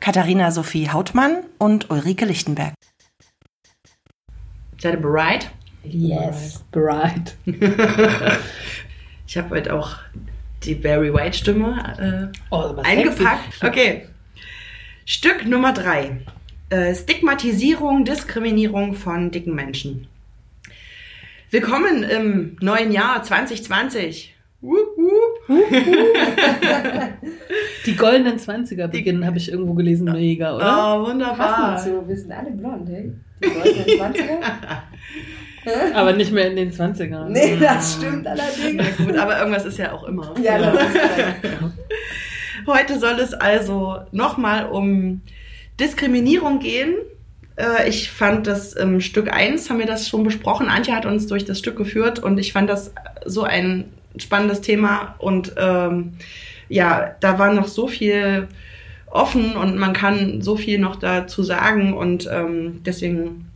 Katharina Sophie Hautmann und Ulrike Lichtenberg. Seid ihr bereit? Yes, bereit. Ich habe heute auch die Barry White Stimme äh, Oh, eingepackt. sexy. Okay. Stück Nummer drei. Äh, Stigmatisierung, Diskriminierung von dicken Menschen. Willkommen im neuen Jahr 2020. Wup, wup. Die goldenen 20er beginnen, habe ich irgendwo gelesen, mega, oder? Oh, wunderbar. Passend so, wir sind alle blond, hey? Die goldenen 20er? Aber nicht mehr in den 20ern. Nee, das stimmt allerdings. Gut, aber irgendwas ist ja auch immer. Ja, das ist korrekt. Heute soll es also nochmal um Diskriminierung gehen. Äh, Ich fand das im Stück 1, haben wir das schon besprochen. Antje hat uns durch das Stück geführt und ich fand das so ein spannendes Thema und ähm, ja, da war noch so viel offen und man kann so viel noch dazu sagen und ähm, deswegen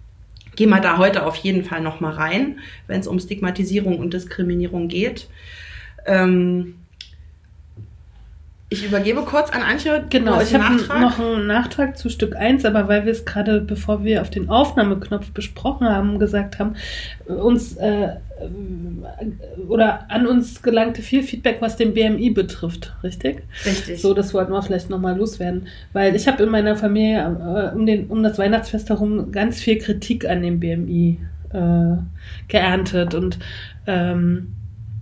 gehen wir da heute auf jeden Fall noch mal rein, wenn es um Stigmatisierung und Diskriminierung geht. Ähm, ich übergebe kurz an Antje. Genau, ich habe noch einen Nachtrag zu Stück 1, aber weil wir es gerade, bevor wir auf den Aufnahmeknopf besprochen haben, gesagt haben, uns äh, oder an uns gelangte viel Feedback, was den BMI betrifft, richtig? Richtig. So, das wollten wir vielleicht nochmal loswerden. Weil ich habe in meiner Familie äh, um, den, um das Weihnachtsfest herum ganz viel Kritik an dem BMI äh, geerntet. Und ähm,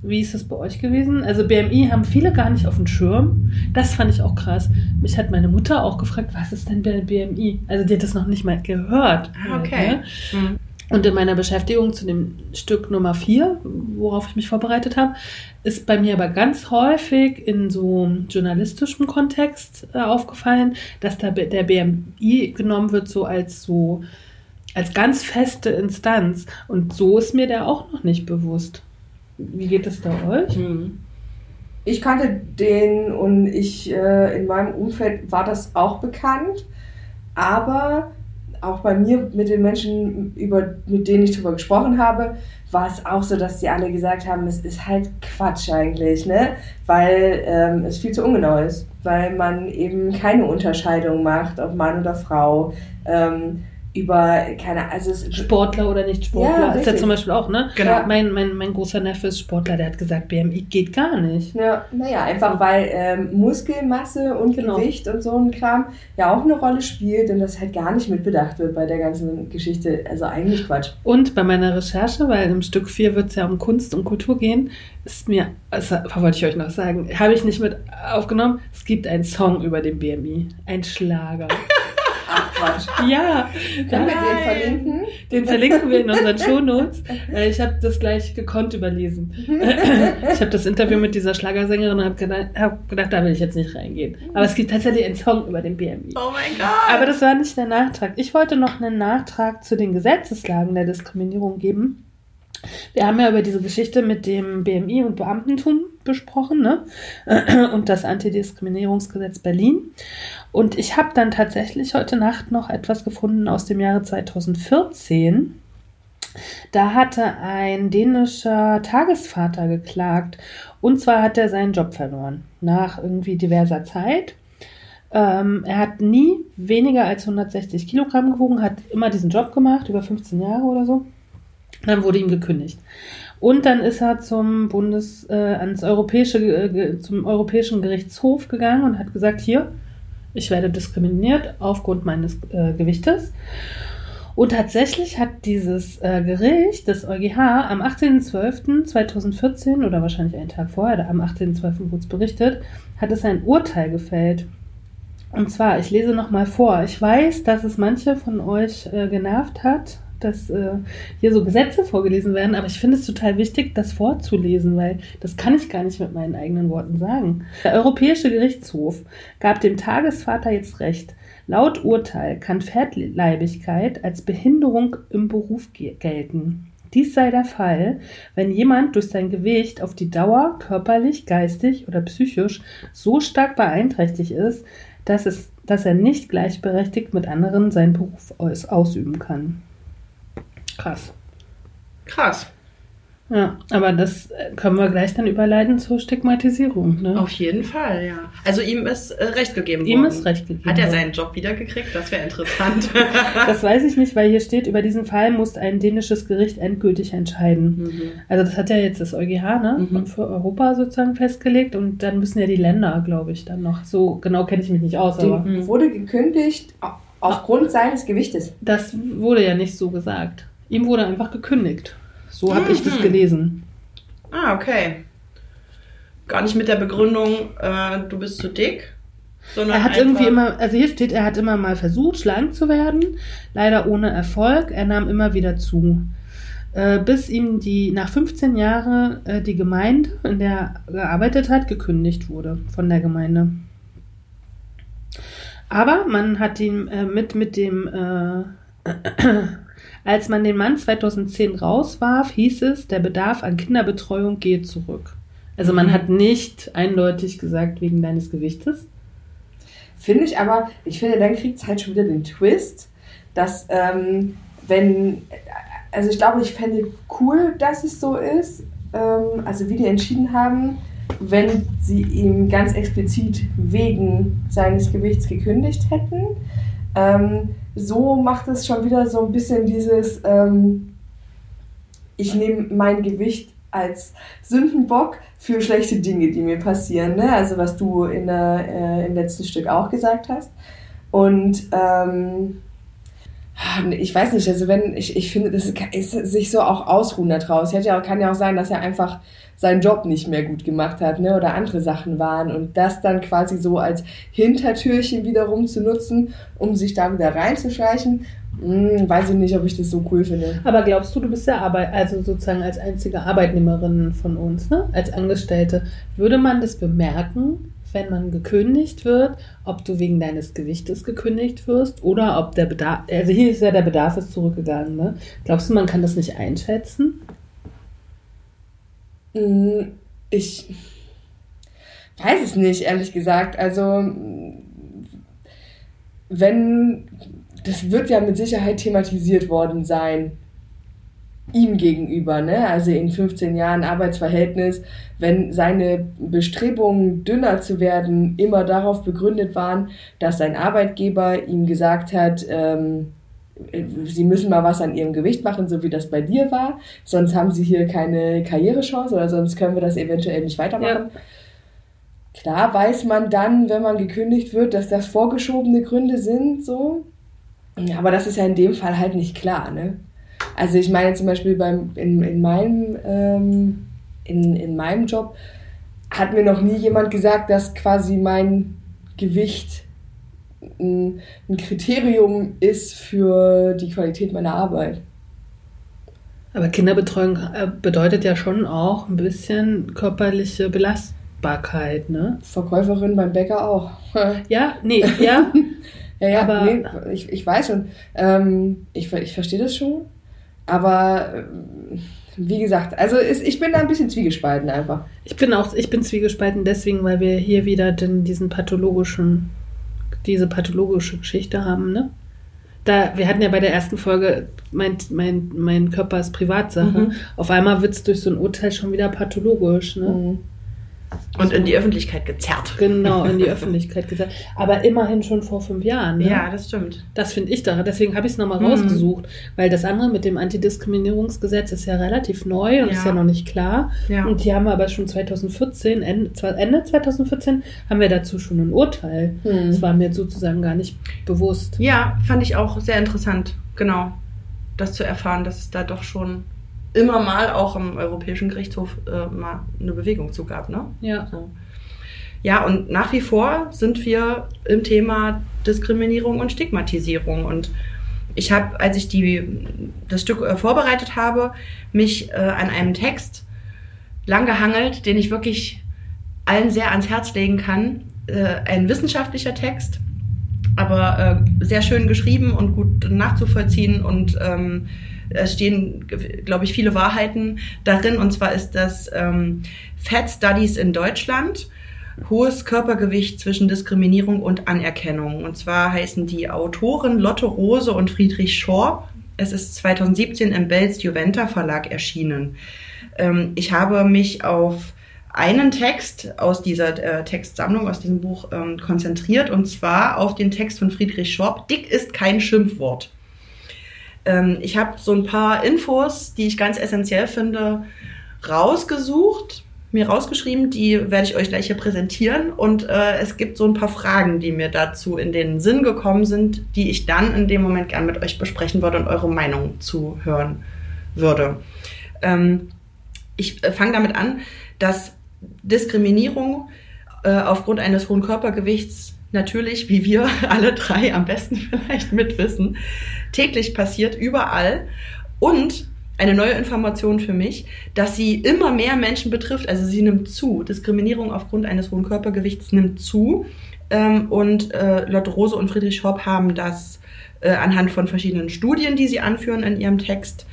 wie ist das bei euch gewesen? Also BMI haben viele gar nicht auf dem Schirm. Das fand ich auch krass. Mich hat meine Mutter auch gefragt, was ist denn der BMI? Also die hat das noch nicht mal gehört. Ah, okay. Ne? Hm. Und in meiner Beschäftigung zu dem Stück Nummer 4, worauf ich mich vorbereitet habe, ist bei mir aber ganz häufig in so journalistischem Kontext äh, aufgefallen, dass da der BMI genommen wird so als so als ganz feste Instanz. Und so ist mir der auch noch nicht bewusst. Wie geht es da euch? Hm. Ich kannte den und ich äh, in meinem Umfeld war das auch bekannt, aber auch bei mir mit den Menschen, über, mit denen ich drüber gesprochen habe, war es auch so, dass die alle gesagt haben, es ist halt Quatsch eigentlich, ne? Weil ähm, es viel zu ungenau ist, weil man eben keine Unterscheidung macht, ob Mann oder Frau, ähm, über keine, also es, Sportler oder nicht Sportler? Ja, ist ja zum Beispiel auch, ne? Genau. Mein, mein, mein großer Neffe ist Sportler, der hat gesagt, BMI geht gar nicht. Ja, naja, einfach weil ähm, Muskelmasse und Genau. Gewicht und so ein Kram ja auch eine Rolle spielt und das halt gar nicht mitbedacht wird bei der ganzen Geschichte. Also eigentlich Quatsch. Und bei meiner Recherche, weil im Stück 4 wird es ja um Kunst und Kultur gehen, ist mir, also wollte ich euch noch sagen, habe ich nicht mit aufgenommen, es gibt einen Song über den BMI, ein Schlager. Quatsch. ja, Können wir den verlinken? den verlinken wir in unseren Shownotes. Äh, Ich habe das gleich gekonnt überlesen. Ich habe das Interview mit dieser Schlagersängerin und habe gedacht, hab gedacht, da will ich jetzt nicht reingehen. Aber es gibt tatsächlich einen Song über den BMI. Oh mein Gott. Aber das war nicht der Nachtrag. Ich wollte noch einen Nachtrag zu den Gesetzeslagen der Diskriminierung geben. Wir haben ja über diese Geschichte mit dem BMI und Beamtentum besprochen, ne? Und das Antidiskriminierungsgesetz Berlin. Und ich habe dann tatsächlich heute Nacht noch etwas gefunden aus dem Jahre 2014. Da hatte ein dänischer Tagesvater geklagt. Und zwar hat er seinen Job verloren. Nach irgendwie diverser Zeit. Ähm, er hat nie weniger als 160 Kilogramm gewogen, hat immer diesen Job gemacht, über 15 Jahre oder so. Dann wurde ihm gekündigt. Und dann ist er zum Bundes, äh, ans europäische, äh, zum Europäischen Gerichtshof gegangen und hat gesagt, hier, ich werde diskriminiert aufgrund meines äh, Gewichtes. Und tatsächlich hat dieses äh, Gericht, das EuGH, am 18.12.2014 oder wahrscheinlich einen Tag vorher, am 18.12. wurde es berichtet, hat es ein Urteil gefällt. Und zwar, ich lese nochmal vor. Ich weiß, dass es manche von euch äh, genervt hat, dass äh, hier so Gesetze vorgelesen werden, aber ich finde es total wichtig, das vorzulesen, weil das kann ich gar nicht mit meinen eigenen Worten sagen. Der Europäische Gerichtshof gab dem Tagesvater jetzt recht. Laut Urteil kann Fettleibigkeit als Behinderung im Beruf ge gelten. Dies sei der Fall, wenn jemand durch sein Gewicht auf die Dauer körperlich, geistig oder psychisch so stark beeinträchtigt ist, dass, es, dass er nicht gleichberechtigt mit anderen seinen Beruf aus, ausüben kann. Krass. Krass. Ja, aber das können wir gleich dann überleiten zur Stigmatisierung. Ne? Auf jeden Fall, ja. Also ihm ist äh, Recht gegeben Ihm worden. ist Recht gegeben Hat er worden. seinen Job wiedergekriegt? Das wäre interessant. Das weiß ich nicht, weil hier steht, über diesen Fall muss ein dänisches Gericht endgültig entscheiden. Mhm. Also das hat ja jetzt das EuGH ne? Mhm. für Europa sozusagen festgelegt und dann müssen ja die Länder, glaube ich, dann noch. So genau kenne ich mich nicht aus, aber wurde gekündigt au- aufgrund seines Gewichtes. das wurde ja nicht so gesagt. Ihm wurde einfach gekündigt. So habe ich das Mhm. gelesen. Ah, okay. Gar nicht mit der Begründung, äh, du bist zu dick, sondern Er hat irgendwie immer, also hier steht, er hat immer mal versucht, schlank zu werden, leider ohne Erfolg. Er nahm immer wieder zu. Äh, bis ihm die nach 15 Jahren äh, die Gemeinde, in der er gearbeitet hat, gekündigt wurde von der Gemeinde. Aber man hat ihn äh, mit, mit dem, äh, als man den Mann 2010 rauswarf, hieß es, der Bedarf an Kinderbetreuung geht zurück. Also man Mhm. hat nicht eindeutig gesagt, wegen deines Gewichtes. Finde ich aber, ich finde, dann kriegt es halt schon wieder den Twist, dass ähm, wenn, also ich glaube, ich fände cool, dass es so ist, ähm, also wie die entschieden haben, wenn sie ihm ganz explizit wegen seines Gewichts gekündigt hätten. Ähm, so macht es schon wieder so ein bisschen dieses, ähm, ich nehme mein Gewicht als Sündenbock für schlechte Dinge, die mir passieren. Ne? Also was du in der, äh, im letzten Stück auch gesagt hast. Und ähm, ich weiß nicht, also wenn, ich, ich finde, das ist sich so auch ausruhen da draus. Hätte ja, kann ja auch sein, dass er einfach seinen Job nicht mehr gut gemacht hat, ne? Oder andere Sachen waren. Und das dann quasi so als Hintertürchen wiederum zu nutzen, um sich da wieder reinzuschleichen, hm, weiß ich nicht, ob ich das so cool finde. Aber glaubst du, du bist ja Arbeit, also sozusagen als einzige Arbeitnehmerin von uns, ne? Als Angestellte, würde man das bemerken, wenn man gekündigt wird, ob du wegen deines Gewichtes gekündigt wirst oder ob der Bedarf, also hier ist ja der Bedarf ist zurückgegangen, ne? Glaubst du, man kann das nicht einschätzen? Hm, Ich weiß es nicht, ehrlich gesagt. Also, wenn, das wird ja mit Sicherheit thematisiert worden sein, ihm gegenüber, ne? Also in 15 Jahren Arbeitsverhältnis, wenn seine Bestrebungen, dünner zu werden, immer darauf begründet waren, dass sein Arbeitgeber ihm gesagt hat, ähm, sie müssen mal was an ihrem Gewicht machen, so wie das bei dir war, sonst haben sie hier keine Karrierechance oder sonst können wir das eventuell nicht weitermachen. Klar weiß man dann, wenn man gekündigt wird, dass das vorgeschobene Gründe sind, so. Aber das ist ja in dem Fall halt nicht klar, ne? Also ich meine zum Beispiel beim, in, in, meinem, ähm, in, in meinem Job hat mir noch nie jemand gesagt, dass quasi mein Gewicht ein, ein Kriterium ist für die Qualität meiner Arbeit. Aber Kinderbetreuung äh, bedeutet ja schon auch ein bisschen körperliche Belastbarkeit, ne? Verkäuferin beim Bäcker auch. Ja, nee, ja. Ja, ja, Aber- nee, ich, ich weiß schon. Ähm, ich, ich verstehe das schon. Aber ähm, wie gesagt, also ist, ich bin da ein bisschen zwiegespalten einfach. Ich bin auch, ich bin zwiegespalten deswegen, weil wir hier wieder den, diesen pathologischen, diese pathologische Geschichte haben, ne? Da, wir hatten ja bei der ersten Folge, mein, mein, mein Körper ist Privatsache. Mhm. Auf einmal wird es durch so ein Urteil schon wieder pathologisch, ne? Mhm. Und in die Öffentlichkeit gezerrt. Genau, in die Öffentlichkeit gesagt. Aber immerhin schon vor fünf Jahren. Ne? Ja, das stimmt. Das finde ich da. Deswegen habe ich es nochmal Mhm. rausgesucht. Weil das andere mit dem Antidiskriminierungsgesetz ist ja relativ neu und Ja. ist ja noch nicht klar. Ja. Und die haben wir aber schon 2014, Ende, Ende 2014, haben wir dazu schon ein Urteil. Mhm. Das war mir sozusagen gar nicht bewusst. Ja, fand ich auch sehr interessant, genau, das zu erfahren, dass es da doch schon immer mal auch im Europäischen Gerichtshof äh, mal eine Bewegung zu gab, ne? Ja. So. Ja, und nach wie vor sind wir im Thema Diskriminierung und Stigmatisierung. Und ich habe, als ich die, das Stück äh, vorbereitet habe, mich äh, an einem Text langgehangelt, den ich wirklich allen sehr ans Herz legen kann. Äh, ein wissenschaftlicher Text aber äh, sehr schön geschrieben und gut nachzuvollziehen und ähm, es stehen, glaube ich, viele Wahrheiten darin. Und zwar ist das ähm, Fat Studies in Deutschland. Hohes Körpergewicht zwischen Diskriminierung und Anerkennung. Und zwar heißen die Autoren Lotte Rose und Friedrich Schorb. Es ist 2017 im Belz Juventa Verlag erschienen. Ähm, ich habe mich auf einen Text aus dieser äh, Textsammlung, aus diesem Buch ähm, konzentriert, und zwar auf den Text von Friedrich Schorb. Dick ist kein Schimpfwort. Ähm, ich habe so ein paar Infos, die ich ganz essentiell finde, rausgesucht, mir rausgeschrieben, die werde ich euch gleich hier präsentieren. Und äh, es gibt so ein paar Fragen, die mir dazu in den Sinn gekommen sind, die ich dann in dem Moment gern mit euch besprechen würde und eure Meinung zuhören würde. Ähm, ich äh, fange damit an, dass Diskriminierung äh, aufgrund eines hohen Körpergewichts natürlich, wie wir alle drei am besten vielleicht mitwissen, täglich passiert, überall. Und eine neue Information für mich, dass sie immer mehr Menschen betrifft. Also sie nimmt zu. Diskriminierung aufgrund eines hohen Körpergewichts nimmt zu. Ähm, und äh, Lotte Rose und Friedrich Schorb haben das äh, anhand von verschiedenen Studien, die sie anführen in ihrem Text,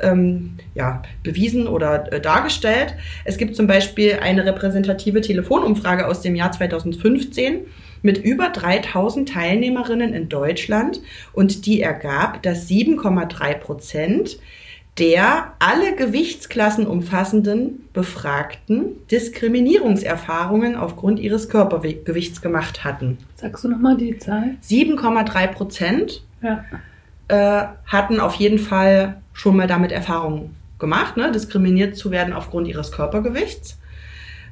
ähm, ja, bewiesen oder äh, dargestellt. Es gibt zum Beispiel eine repräsentative Telefonumfrage aus dem Jahr 2015 mit über 3000 Teilnehmerinnen in Deutschland und die ergab, dass 7,3 Prozent der alle Gewichtsklassen umfassenden Befragten Diskriminierungserfahrungen aufgrund ihres Körpergewichts gemacht hatten. Sagst du nochmal die Zahl? 7,3 Prozent Ja. äh, hatten auf jeden Fall schon mal damit Erfahrungen gemacht, ne? diskriminiert zu werden aufgrund ihres Körpergewichts.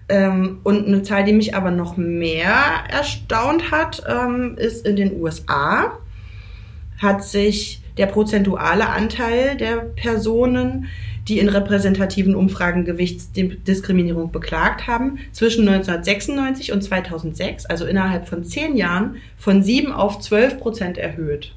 Ähm, und eine Zahl, die mich aber noch mehr erstaunt hat, ähm, ist in den USA hat sich der prozentuale Anteil der Personen, die in repräsentativen Umfragen Gewichtsdiskriminierung beklagt haben, zwischen 1996 und 2006, also innerhalb von zehn Jahren, von 7 auf 12 Prozent erhöht.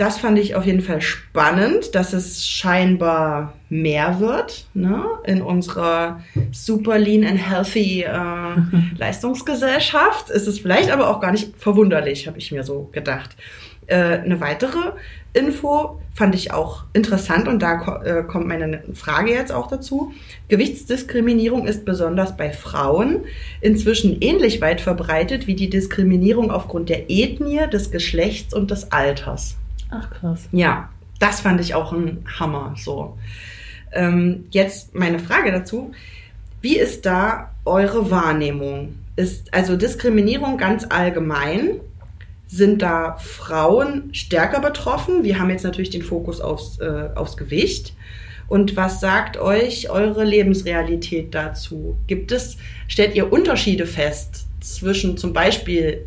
Das fand ich auf jeden Fall spannend, dass es scheinbar mehr wird ne? in unserer super lean and healthy äh, Leistungsgesellschaft. Ist es vielleicht aber auch gar nicht verwunderlich, habe ich mir so gedacht. Äh, eine weitere Info fand ich auch interessant und da ko äh, kommt meine Frage jetzt auch dazu. Gewichtsdiskriminierung ist besonders bei Frauen inzwischen ähnlich weit verbreitet wie die Diskriminierung aufgrund der Ethnie, des Geschlechts und des Alters. Ach krass. Ja, das fand ich auch ein Hammer. So. Ähm, jetzt meine Frage dazu. Wie ist da eure Wahrnehmung? Ist also Diskriminierung ganz allgemein? Sind da Frauen stärker betroffen? Wir haben jetzt natürlich den Fokus aufs, äh, aufs Gewicht. Und was sagt euch eure Lebensrealität dazu? Gibt es, stellt ihr Unterschiede fest zwischen zum Beispiel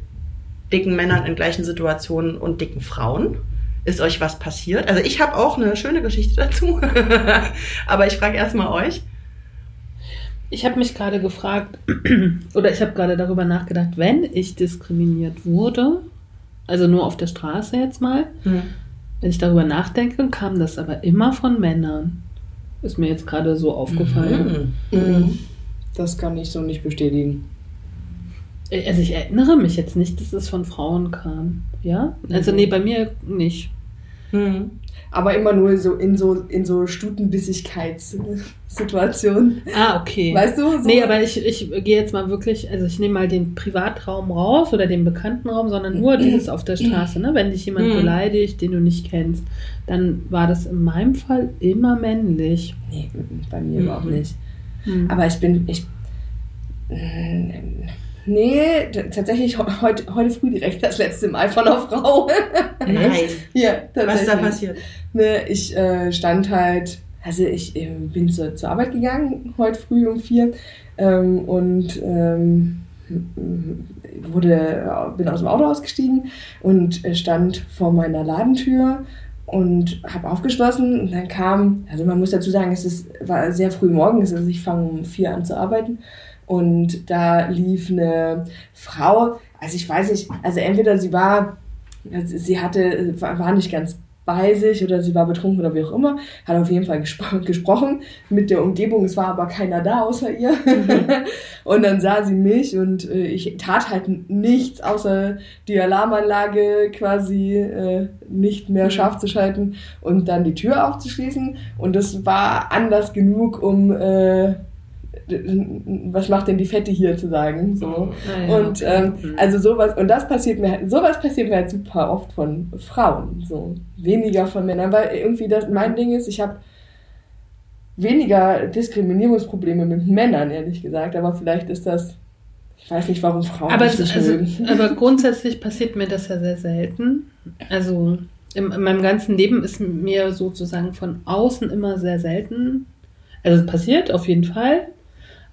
dicken Männern in gleichen Situationen und dicken Frauen? Ist euch was passiert? Also ich habe auch eine schöne Geschichte dazu. Aber ich frage erstmal euch. Ich habe mich gerade gefragt, oder ich habe gerade darüber nachgedacht, wenn ich diskriminiert wurde, also nur auf der Straße jetzt mal, Hm. wenn ich darüber nachdenke, kam das aber immer von Männern. Ist mir jetzt gerade so aufgefallen. Mhm. Das kann ich so nicht bestätigen. Also ich erinnere mich jetzt nicht, dass es von Frauen kam. Ja? Also Mhm. nee, bei mir nicht. Hm. Aber immer nur so in so, in so Stutenbissigkeitssituationen. Ah, okay. Weißt du? So Nee, aber ich, ich gehe jetzt mal wirklich, also ich nehme mal den Privatraum raus oder den bekannten Raum, sondern nur dieses auf der Straße. Ne? Wenn dich jemand Mhm. beleidigt, den du nicht kennst, dann war das in meinem Fall immer männlich. Nee, bei mir Mhm. überhaupt nicht. Hm. Aber ich bin, ich. Äh, Nee, tatsächlich he- heute, heute früh direkt das letzte Mal von einer Frau. Nein. ja, Was ist da passiert? Ne, ich äh, stand halt, also ich äh, bin zur, zur Arbeit gegangen, heute früh um vier, ähm, und ähm, wurde, bin aus dem Auto ausgestiegen und äh, stand vor meiner Ladentür und habe aufgeschlossen und dann kam, also man muss dazu sagen, es ist, war sehr früh morgens, also ich fange um vier an zu arbeiten und da lief eine Frau, also ich weiß nicht, also entweder sie war, also sie hatte, war war nicht ganz bei sich oder sie war betrunken oder wie auch immer, hat auf jeden Fall gespro gesprochen mit der Umgebung, es war aber keiner da außer ihr. Mhm. und dann sah sie mich und äh, ich tat halt nichts, außer die Alarmanlage quasi äh, nicht mehr mhm. scharf zu schalten und dann die Tür aufzuschließen. Und das war anders genug, um äh, was macht denn die Fette hier zu sagen? So. Ah, ja. Und ähm, mhm. also sowas, und das passiert mir sowas passiert mir halt super oft von Frauen. So. Weniger von Männern. Weil irgendwie das mein Ding ist, ich habe weniger Diskriminierungsprobleme mit Männern, ehrlich gesagt. Aber vielleicht ist das. Ich weiß nicht, warum Frauen aber, das nicht also, aber grundsätzlich passiert mir das ja sehr selten. Also in, in meinem ganzen Leben ist mir sozusagen von außen immer sehr selten also es passiert auf jeden Fall,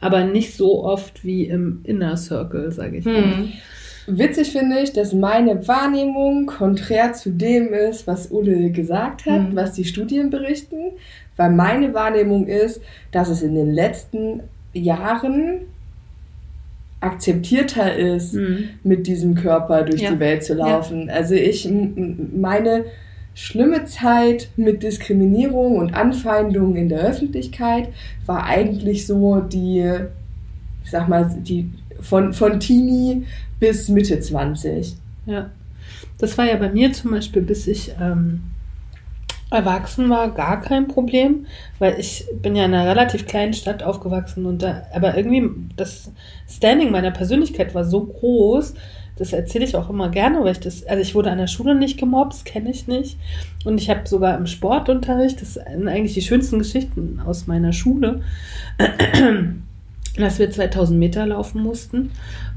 aber nicht so oft wie im Inner Circle, sage ich mal. Hm. Witzig finde ich, dass meine Wahrnehmung konträr zu dem ist, was Ulle gesagt hat, hm. was die Studien berichten, weil meine Wahrnehmung ist, dass es in den letzten Jahren akzeptierter ist, hm. mit diesem Körper durch ja. die Welt zu laufen. Ja. Also ich meine schlimme Zeit mit Diskriminierung und Anfeindungen in der Öffentlichkeit war eigentlich so die, ich sag mal, die von, von Teenie bis Mitte 20. Ja. Das war ja bei mir zum Beispiel, bis ich ähm, erwachsen war, gar kein Problem, weil ich bin ja in einer relativ kleinen Stadt aufgewachsen und da, aber irgendwie das Standing meiner Persönlichkeit war so groß, das erzähle ich auch immer gerne, weil ich das, also ich wurde an der Schule nicht gemobbt, das kenne ich nicht. Und ich habe sogar im Sportunterricht, das sind eigentlich die schönsten Geschichten aus meiner Schule, dass wir 2000 Meter laufen mussten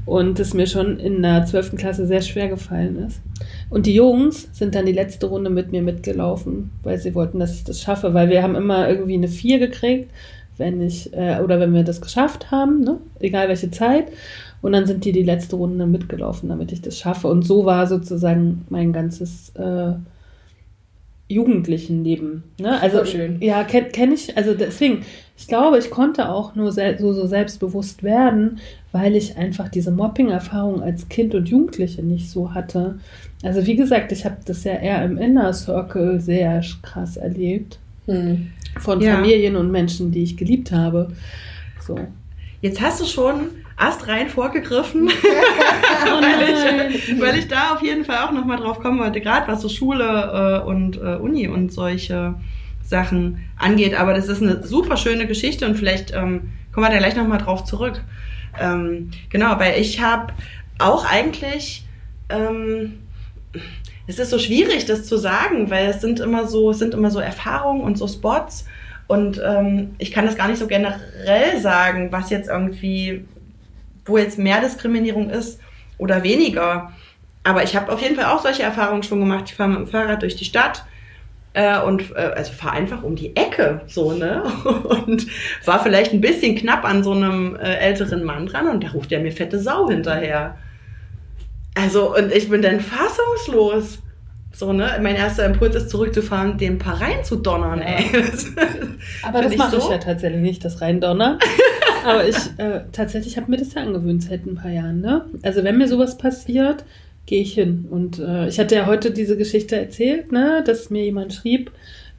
und es mir schon in der 12. Klasse sehr schwer gefallen ist. Und die Jungs sind dann die letzte Runde mit mir mitgelaufen, weil sie wollten, dass ich das schaffe, weil wir haben immer irgendwie eine 4 gekriegt, wenn ich, äh, oder wenn wir das geschafft haben, ne? egal welche Zeit. Und dann sind die die letzte Runde mitgelaufen, damit ich das schaffe. Und so war sozusagen mein ganzes äh, Jugendlichenleben. Ne? Also schön. ja, kenne kenn ich. Also deswegen, ich glaube, ich konnte auch nur so, so selbstbewusst werden, weil ich einfach diese Mobbing-Erfahrung als Kind und Jugendliche nicht so hatte. Also wie gesagt, ich habe das ja eher im Inner Circle sehr krass erlebt. Hm. Von ja. Familien und Menschen, die ich geliebt habe. So. Jetzt hast du schon astrein vorgegriffen, oh weil, ich, weil ich da auf jeden Fall auch nochmal drauf kommen wollte, gerade was so Schule äh, und äh, Uni und solche Sachen angeht. Aber das ist eine super schöne Geschichte und vielleicht ähm, kommen wir da gleich nochmal drauf zurück. Ähm, genau, weil ich habe auch eigentlich, ähm, es ist so schwierig, das zu sagen, weil es sind immer so, es sind immer so Erfahrungen und so Spots. Und ähm, ich kann das gar nicht so generell sagen, was jetzt irgendwie wo jetzt mehr Diskriminierung ist oder weniger. Aber ich habe auf jeden Fall auch solche Erfahrungen schon gemacht. Ich fahre mit dem Fahrrad durch die Stadt äh, und äh, also fahre einfach um die Ecke so ne und war vielleicht ein bisschen knapp an so einem äh, älteren Mann dran und da ruft er mir fette Sau hinterher. Also und ich bin dann fassungslos. So, ne? Mein erster Impuls ist zurückzufahren, den ein paar reinzudonnern, ey. Aber das mache so? ich ja tatsächlich nicht, das reindonnern. Aber ich, äh, tatsächlich habe mir das ja angewöhnt seit ein paar Jahren, ne? Also wenn mir sowas passiert, gehe ich hin. Und äh, ich hatte ja heute diese Geschichte erzählt, ne? Dass mir jemand schrieb,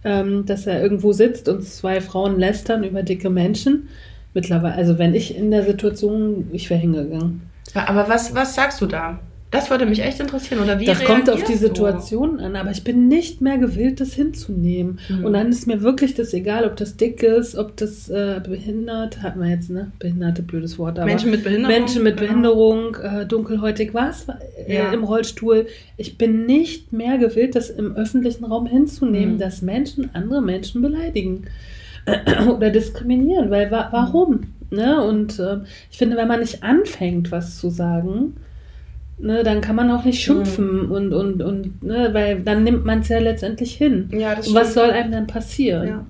ähm, dass er irgendwo sitzt und zwei Frauen lästern über dicke Menschen. Mittlerweile, also wenn ich in der Situation, ich wäre hingegangen. Aber was, was sagst du da? Das würde mich echt interessieren. Oder wie das kommt auf die Situation du? an, aber ich bin nicht mehr gewillt, das hinzunehmen. Mhm. Und dann ist mir wirklich das egal, ob das dick ist, ob das äh, behindert, hat man jetzt, ne? Behinderte, blödes Wort, aber Menschen mit Behinderung. Menschen mit genau. Behinderung, äh, dunkelhäutig was äh, ja. im Rollstuhl. Ich bin nicht mehr gewillt, das im öffentlichen Raum hinzunehmen, mhm. dass Menschen andere Menschen beleidigen oder diskriminieren, weil wa warum? Ne? Und äh, ich finde, wenn man nicht anfängt, was zu sagen, ne, dann kann man auch nicht schimpfen mhm. und, und, und ne, weil dann nimmt man es ja letztendlich hin. Ja, das und was soll einem dann passieren? Ja.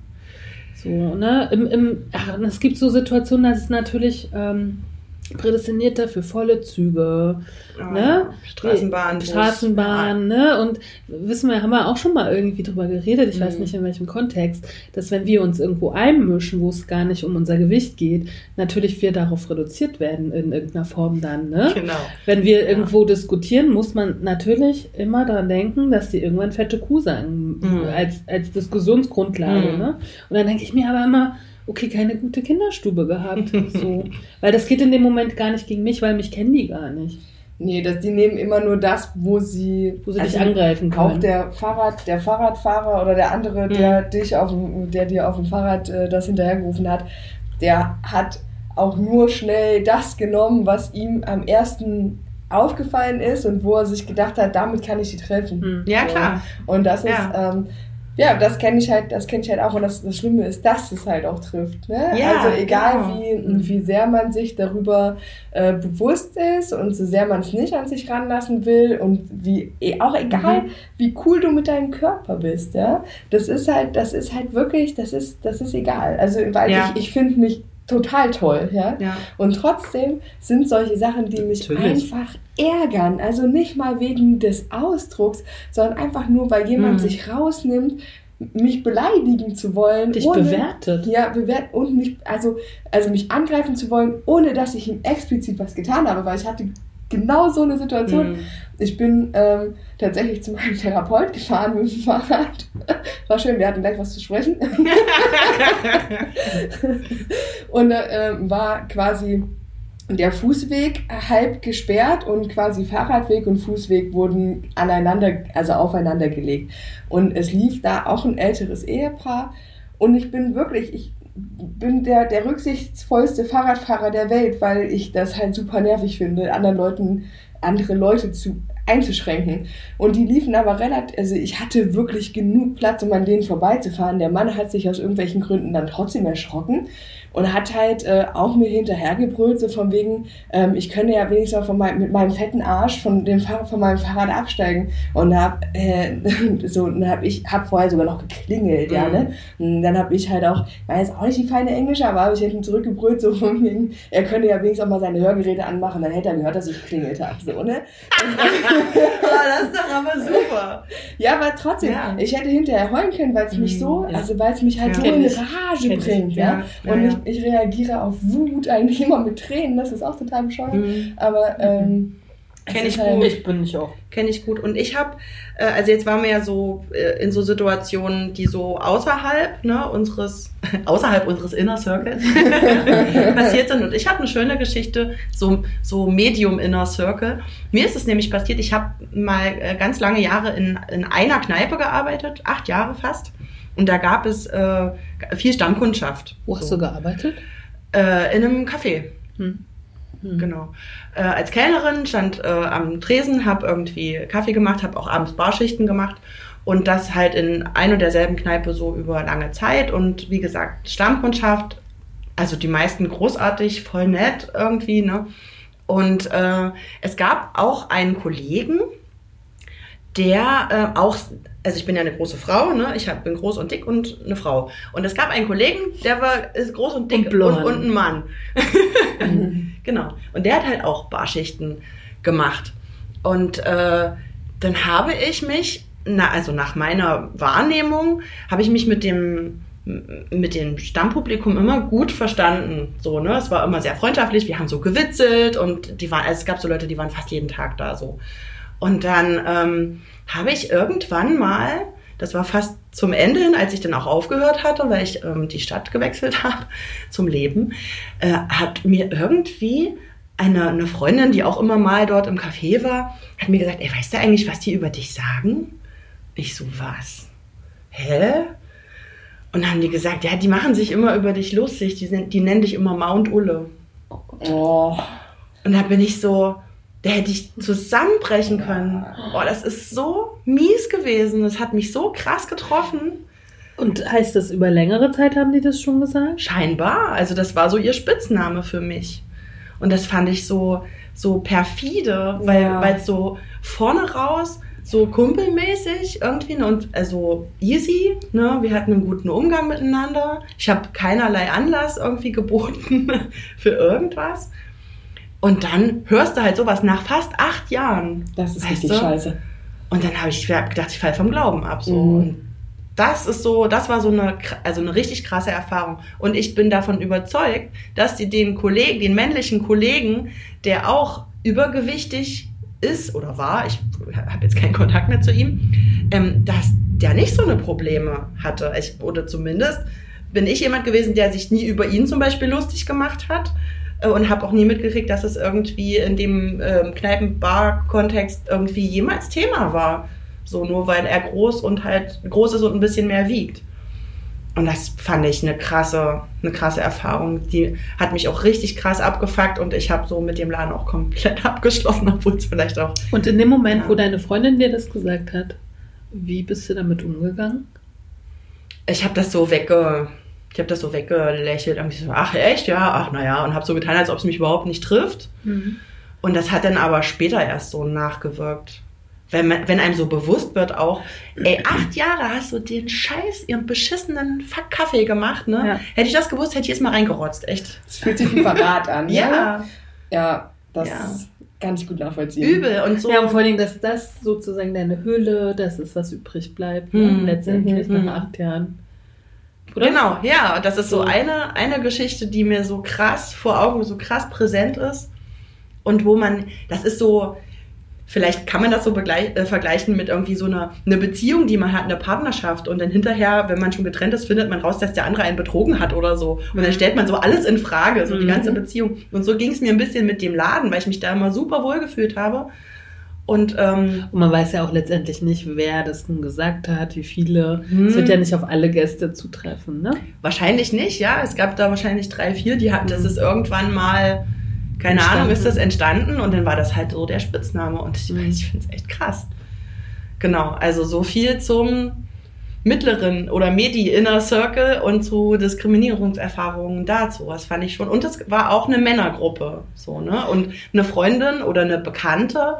So, ne? Im, im, ach, es gibt so Situationen, dass es natürlich, ähm, prädestiniert dafür volle Züge, Ah, ne? ja. Straßenbahn. Straßenbahn, ne? Und wissen wir, haben wir auch schon mal irgendwie drüber geredet, ich weiß Mhm. nicht in welchem Kontext, dass wenn wir uns irgendwo einmischen, wo es gar nicht um unser Gewicht geht, natürlich wir darauf reduziert werden in irgendeiner Form dann, ne? Genau. Wenn wir Ja. irgendwo diskutieren, muss man natürlich immer daran denken, dass die irgendwann fette Kuh sagen, Mhm. als, als Diskussionsgrundlage. Mhm. Ne? Und dann denke ich mir aber immer, okay, keine gute Kinderstube gehabt. so. Weil das geht in dem Moment gar nicht gegen mich, weil mich kennen die gar nicht. Nee, das, die nehmen immer nur das, wo sie, Wo sie also dich angreifen können. Auch der Fahrrad, der Fahrradfahrer oder der andere, der dich auf dem, der dir auf dem Fahrrad äh, das hinterhergerufen hat, der hat auch nur schnell das genommen, was ihm am ersten aufgefallen ist und wo er sich gedacht hat, damit kann ich sie treffen. Hm. Ja, So. klar. Und das ist, Ja. ähm, ja, das kenne ich halt, das kenne ich halt auch. Und das, das Schlimme ist, dass es halt auch trifft. Ne? Ja, also egal genau. wie, wie sehr man sich darüber äh, bewusst ist und so sehr man es nicht an sich ranlassen will und wie eh- auch egal, Mhm. wie cool du mit deinem Körper bist, ja. Das ist halt, das ist halt wirklich, das ist, das ist egal. Also weil Ja. ich, ich finde mich total toll, ja. Ja. Und trotzdem sind solche Sachen, die mich Natürlich. einfach ärgern. Also nicht mal wegen des Ausdrucks, sondern einfach nur, weil jemand Mhm. sich rausnimmt, mich beleidigen zu wollen. Dich ohne, bewertet. Ja, bewerten und mich, also, also mich angreifen zu wollen, ohne dass ich ihm explizit was getan habe, weil ich hatte genau so eine Situation. Mhm. Ich bin ähm, tatsächlich zu meinem Therapeut gefahren mit dem Fahrrad. War schön, wir hatten gleich was zu sprechen. und äh, war quasi der Fußweg halb gesperrt und quasi Fahrradweg und Fußweg wurden aneinander, also aufeinander gelegt. Und es lief da auch ein älteres Ehepaar. Und ich bin wirklich, ich bin der, der rücksichtsvollste Fahrradfahrer der Welt, weil ich das halt super nervig finde, anderen Leuten, andere Leute zu einzuschränken. Und die liefen aber relativ, also ich hatte wirklich genug Platz, um an denen vorbeizufahren. Der Mann hat sich aus irgendwelchen Gründen dann trotzdem erschrocken und hat halt äh, auch mir hinterhergebrüllt, so von wegen, ähm, ich könne ja wenigstens mal von meinem, mit meinem fetten Arsch von dem Fahrrad, von meinem Fahrrad absteigen. Und da hab, äh, so, dann hab ich, hab vorher sogar noch geklingelt, ja, Mhm. ne? Und dann hab ich halt auch, weiß auch nicht die feine Englische, aber habe ich hinten zurückgebrüllt, so von wegen, er könne ja wenigstens auch mal seine Hörgeräte anmachen, dann hätte er gehört, dass ich geklingelt habe, so, ne? Das ist doch aber super. Ja, aber trotzdem, Ja. ich hätte hinterher heulen können, weil es mich so, Mm, ja. also weil es mich halt Ja. so in. Rage bringt, ja. Ja, Und ja, ich, ich reagiere auf Wut eigentlich immer mit Tränen, das ist auch total bescheuert. Mhm. Aber ähm, es Kenn ist ich halt- gut. Ich bin nicht auch. Kenne ich gut. Und ich habe, äh, also jetzt waren wir ja so äh, in so Situationen, die so außerhalb ne, unseres, außerhalb unseres Inner Circles passiert sind. Und ich habe eine schöne Geschichte, so, so Medium Inner Circle. Mir ist es nämlich passiert, ich habe mal äh, ganz lange Jahre in, in einer Kneipe gearbeitet, acht Jahre fast. Und da gab es äh, viel Stammkundschaft. Wo hast So. du gearbeitet? Äh, in einem Café. Hm. Hm. Genau. Äh, als Kellnerin stand äh, am Tresen, habe irgendwie Kaffee gemacht, habe auch abends Barschichten gemacht und das halt in ein und derselben Kneipe so über lange Zeit und wie gesagt Stammkundschaft, also die meisten großartig, voll nett irgendwie, ne? Und äh, es gab auch einen Kollegen, der äh, auch, also ich bin ja eine große Frau, ne? Ich hab, bin groß und dick und eine Frau. Und es gab einen Kollegen, der war ist groß und dick Und und, und ein Mann. genau. Und der hat halt auch Barschichten gemacht. Und äh, dann habe ich mich, na, also nach meiner Wahrnehmung, habe ich mich mit dem mit dem Stammpublikum immer gut verstanden. So, ne? Es war immer sehr freundschaftlich, wir haben so gewitzelt und die waren, also es gab so Leute, die waren fast jeden Tag da so. Und dann ähm, habe ich irgendwann mal, das war fast zum Ende hin, als ich dann auch aufgehört hatte, weil ich ähm, die Stadt gewechselt habe zum Leben, äh, hat mir irgendwie eine, eine Freundin, die auch immer mal dort im Café war, hat mir gesagt, ey, weißt du eigentlich, was die über dich sagen? Ich so, was? Hä? Und dann haben die gesagt, ja, die machen sich immer über dich lustig, die, sind, die nennen dich immer Mount Ulle. Oh, Und da bin ich so, da hätte ich zusammenbrechen können. Oh, das ist so mies gewesen. Das hat mich so krass getroffen. Und heißt das, über längere Zeit haben die das schon gesagt? Scheinbar. Also das war so ihr Spitzname für mich. Und das fand ich so, so perfide, weil Ja. es so vorne raus so kumpelmäßig irgendwie ne, und also easy, ne? Wir hatten einen guten Umgang miteinander. Ich habe keinerlei Anlass irgendwie geboten für irgendwas. Und dann hörst du halt sowas nach fast acht Jahren. Das ist richtig du? scheiße. Und dann habe ich gedacht, ich falle vom Glauben ab. So. Mhm. Und das ist so, das war so eine, also eine richtig krasse Erfahrung. Und ich bin davon überzeugt, dass die den Kollegen, den männlichen Kollegen, der auch übergewichtig ist oder war, ich habe jetzt keinen Kontakt mehr zu ihm, ähm, dass der nicht so eine Probleme hatte. Ich, oder zumindest bin ich jemand gewesen, der sich nie über ihn zum Beispiel lustig gemacht hat und habe auch nie mitgekriegt, dass es irgendwie in dem ähm, Kneipen-Bar-Kontext irgendwie jemals Thema war. So nur weil er groß und halt groß ist und ein bisschen mehr wiegt. Und das fand ich eine krasse, eine krasse Erfahrung. Die hat mich auch richtig krass abgefuckt und ich habe so mit dem Laden auch komplett abgeschlossen, obwohl es vielleicht auch. Und in dem Moment, Ja. wo deine Freundin dir das gesagt hat, wie bist du damit umgegangen? Ich habe das so wegge, ich habe das so weggelächelt, irgendwie so, ach echt, ja, ach naja, und habe so getan, als ob es mich überhaupt nicht trifft. Und das hat dann aber später erst so nachgewirkt. Wenn, man, wenn einem so bewusst wird auch, ey, acht Jahre hast du den Scheiß, ihren beschissenen Fuck-Kaffee gemacht, ne? Ja. Hätte ich das gewusst, hätte ich jetzt mal reingerotzt, echt. Es fühlt sich wie Verrat an. Ja, Ne? Ja, das Ja. kann ich gut nachvollziehen. übel und so. Ja, und vor allem, dass das sozusagen deine Hülle, das ist, was übrig bleibt? Hm. letztendlich Mhm. nach acht Jahren. Oder? Genau, ja, das ist so eine, eine Geschichte, die mir so krass vor Augen, so krass präsent ist. Und wo man, das ist so, vielleicht kann man das so äh, vergleichen mit irgendwie so einer eine Beziehung, die man hat, eine Partnerschaft. Und dann hinterher, wenn man schon getrennt ist, findet man raus, dass der andere einen betrogen hat oder so. Und dann stellt man so alles in Frage, so die Mhm. ganze Beziehung. Und so ging es mir ein bisschen mit dem Laden, weil ich mich da immer super wohl gefühlt habe. Und ähm, Und man weiß ja auch letztendlich nicht, wer das nun gesagt hat, wie viele. Hm. Es wird ja nicht auf alle Gäste zutreffen, ne? Wahrscheinlich nicht, ja. Es gab da wahrscheinlich drei, vier, die hatten, das ist irgendwann mal, keine Entstanden. Ahnung, ist das entstanden und dann war das halt so der Spitzname und ich, Mhm. ich finde es echt krass. Genau, also so viel zum mittleren oder Medi-Inner Circle und zu Diskriminierungserfahrungen dazu. Das fand ich schon. Und das war auch eine Männergruppe, so, ne? Und eine Freundin oder eine Bekannte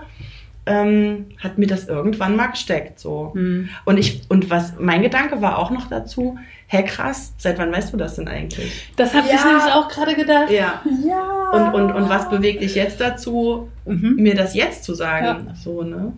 ähm, hat mir das irgendwann mal gesteckt, so. Hm. Und ich, und was, mein Gedanke war auch noch dazu, hä krass, seit wann weißt du das denn eigentlich? Das habe Ja. ich nämlich auch gerade gedacht. Ja. Ja. Und, und, und was bewegt dich jetzt dazu, Mhm. mir das jetzt zu sagen? Ja. So, ne?